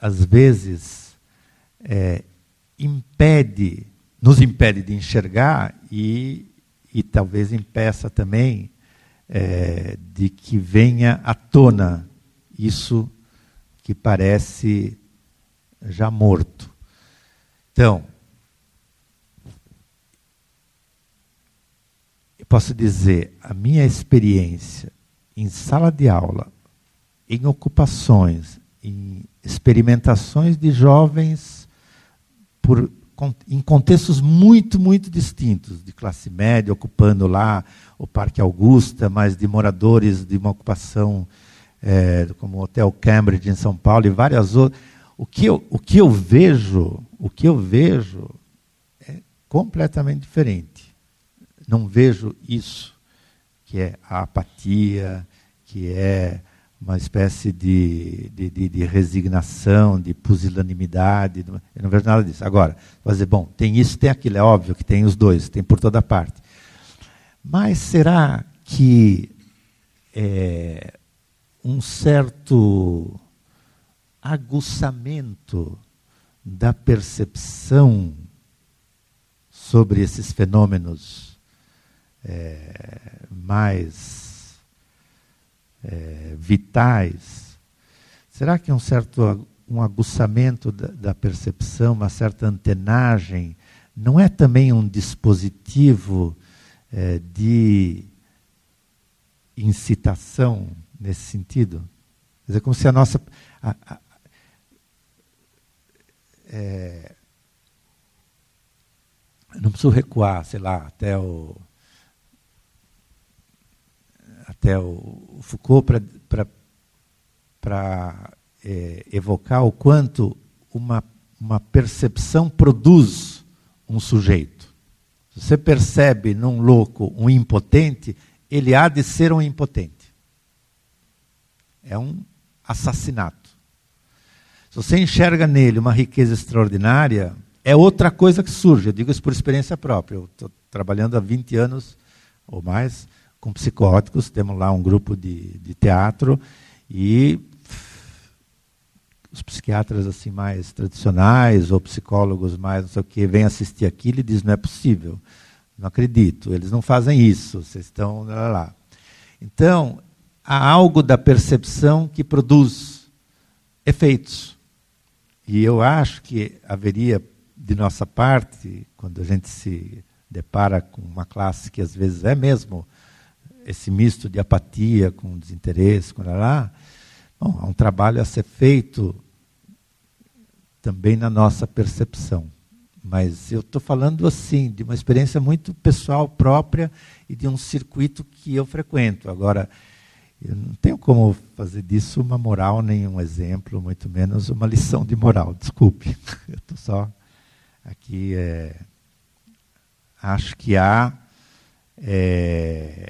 F: às vezes é, impede, nos impede de enxergar e, e talvez impeça também é, de que venha à tona isso que parece já morto. Então, posso dizer, a minha experiência em sala de aula, em ocupações, em experimentações de jovens por em contextos muito, muito distintos, de classe média, ocupando lá o Parque Augusta, mas de moradores de uma ocupação é, como o Hotel Cambridge em São Paulo e várias outras. O que, eu, o que eu vejo, o que eu vejo é completamente diferente. Não vejo isso, que é a apatia, que é uma espécie de, de, de, de, resignação, de pusilanimidade. Eu não vejo nada disso. Agora, fazer bom, tem isso, tem aquilo, é óbvio que tem os dois, tem por toda parte. Mas será que é, um certo aguçamento da percepção sobre esses fenômenos é, mais é, vitais, será que um certo um aguçamento da, da percepção, uma certa antenagem, não é também um dispositivo é, de incitação nesse sentido? Dizer, como se a nossa. A, a, é, não preciso recuar, sei lá, até o até o Foucault para é, evocar o quanto uma, uma percepção produz um sujeito. Se você percebe num louco um impotente, ele há de ser um impotente. É um assassinato. Se você enxerga nele uma riqueza extraordinária, é outra coisa que surge. Eu digo isso por experiência própria. Eu estou trabalhando há 20 anos ou mais com psicóticos, temos lá um grupo de, de teatro e os psiquiatras assim mais tradicionais ou psicólogos mais não sei o que vêm assistir aquilo e dizem não é possível, não acredito, eles não fazem isso, vocês estão lá, lá. Então há algo da percepção que produz efeitos e eu acho que haveria de nossa parte quando a gente se depara com uma classe que às vezes é mesmo esse misto de apatia com desinteresse, com lá, bom, há um trabalho a ser feito também na nossa percepção. Mas eu estou falando assim, de uma experiência muito pessoal própria e de um circuito que eu frequento. Agora, eu não tenho como fazer disso uma moral, nem um exemplo, muito menos uma lição de moral. Desculpe, [LAUGHS] eu estou só aqui. É, acho que há é,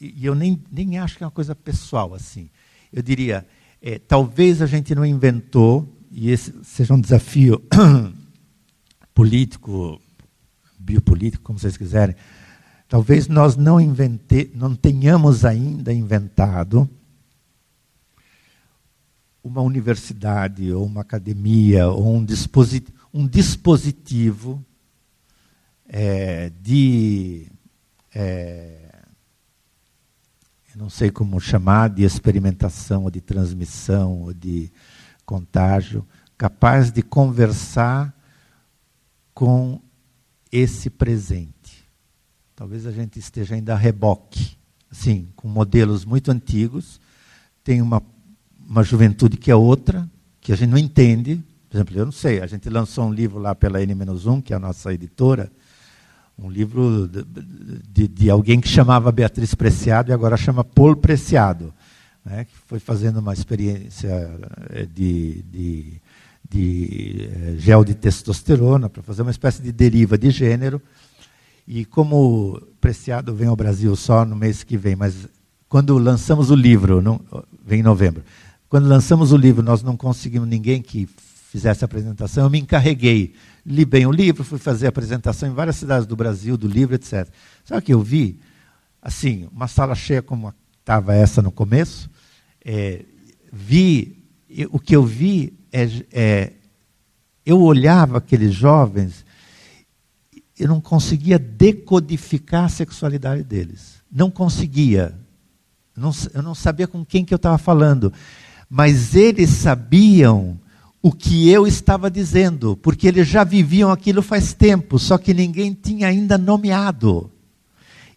F: e eu nem, nem acho que é uma coisa pessoal assim. Eu diria, é, talvez a gente não inventou, e esse seja um desafio [CLEARS THROAT] político, biopolítico, como vocês quiserem, talvez nós não, invente, não tenhamos ainda inventado uma universidade, ou uma academia, ou um, dispositivo, um dispositivo é, de. É, não sei como chamar, de experimentação, ou de transmissão, ou de contágio, capaz de conversar com esse presente. Talvez a gente esteja ainda a reboque, assim, com modelos muito antigos, tem uma, uma juventude que é outra, que a gente não entende. Por exemplo, eu não sei, a gente lançou um livro lá pela N-1, que é a nossa editora, um livro de, de, de, alguém que chamava Beatriz Preciado e agora chama Paul Preciado, né, que foi fazendo uma experiência eh, de, de, de eh, gel de testosterona para fazer uma espécie de deriva de gênero. E como Preciado vem ao Brasil só no mês que vem, mas quando lançamos o livro, não, vem em novembro, quando lançamos o livro, nós não conseguimos ninguém que fizesse a apresentação, eu me encarreguei li bem o livro, fui fazer apresentação em várias cidades do Brasil, do livro, etc. Sabe o que eu vi? Assim, uma sala cheia como estava essa no começo, é, vi, o que eu vi é, é, eu olhava aqueles jovens, eu não conseguia decodificar a sexualidade deles. Não conseguia. Não, eu não sabia com quem que eu estava falando. Mas eles sabiam o que eu estava dizendo, porque eles já viviam aquilo faz tempo, só que ninguém tinha ainda nomeado.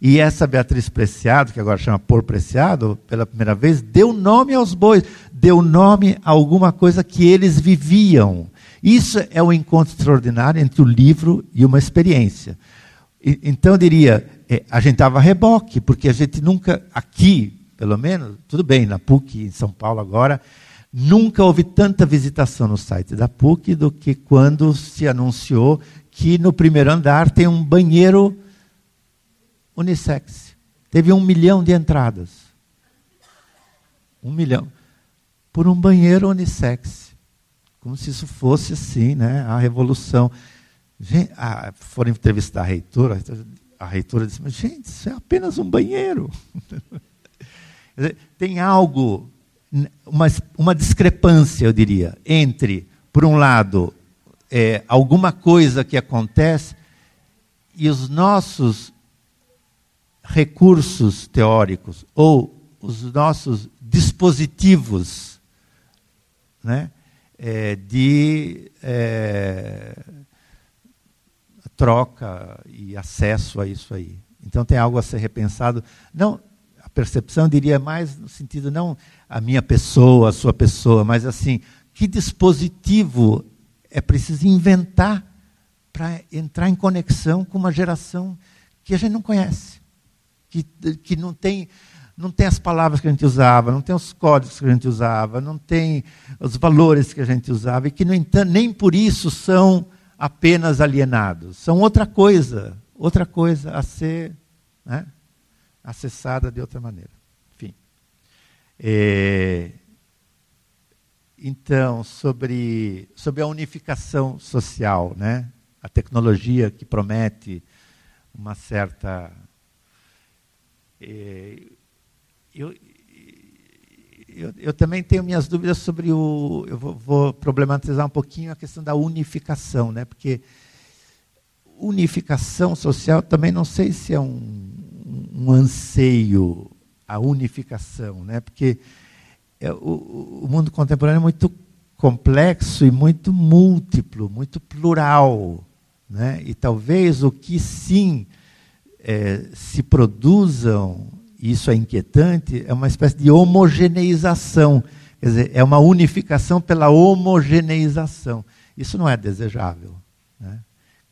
F: E essa Beatriz Preciado, que agora chama Por Preciado, pela primeira vez, deu nome aos bois, deu nome a alguma coisa que eles viviam. Isso é um encontro extraordinário entre o livro e uma experiência. E, então eu diria, é, a gente estava a reboque, porque a gente nunca, aqui, pelo menos, tudo bem, na PUC, em São Paulo agora, nunca houve tanta visitação no site da PUC do que quando se anunciou que no primeiro andar tem um banheiro unissex. Teve um milhão de entradas. Um milhão. Por um banheiro unissex. Como se isso fosse assim, né? A revolução. Gente, ah, foram entrevistar a reitora, a reitora disse, mas gente, isso é apenas um banheiro. [LAUGHS] Tem algo, uma, uma discrepância, eu diria, entre, por um lado, é, alguma coisa que acontece e os nossos recursos teóricos ou os nossos dispositivos né, é, de é, troca e acesso a isso aí. Então tem algo a ser repensado. Não, a percepção diria mais no sentido não a minha pessoa, a sua pessoa, mas assim, que dispositivo é preciso inventar para entrar em conexão com uma geração que a gente não conhece, que, que não tem não tem as palavras que a gente usava, não tem os códigos que a gente usava, não tem os valores que a gente usava, e que, no entanto, nem por isso são apenas alienados. São outra coisa, outra coisa a ser né, acessada de outra maneira. Enfim. É, então, sobre, sobre a unificação social, né, a tecnologia que promete uma certa. É, eu, eu, eu, também tenho minhas dúvidas sobre o. Eu vou, vou, problematizar um pouquinho a questão da unificação, né? porque unificação social também não sei se é um, um anseio a unificação, né? porque é, o, o mundo contemporâneo é muito complexo e muito múltiplo, muito plural. Né? E talvez o que sim é, se produzam isso é inquietante, é uma espécie de homogeneização. Quer dizer, é uma unificação pela homogeneização. Isso não é desejável. Né?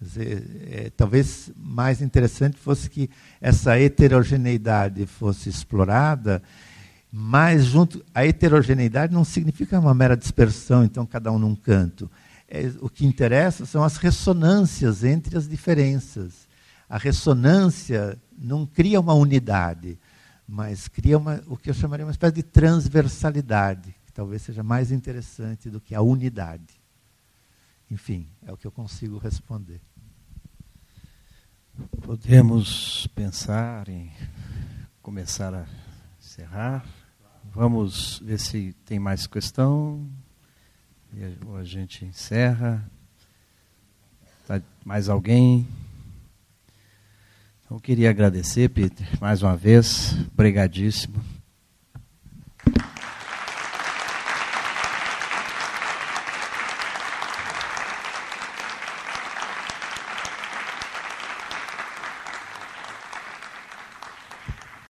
F: Dizer, é, talvez mais interessante fosse que essa heterogeneidade fosse explorada, mas junto a heterogeneidade não significa uma mera dispersão, então cada um num canto. É, o que interessa são as ressonâncias entre as diferenças. A ressonância não cria uma unidade mas cria uma, o que eu chamaria uma espécie de transversalidade, que talvez seja mais interessante do que a unidade. Enfim, é o que eu consigo responder.
E: Podemos pensar em começar a encerrar. Vamos ver se tem mais questão. Ou a gente encerra. Tá, mais alguém? Eu queria agradecer, Peter, mais uma vez, obrigadíssimo.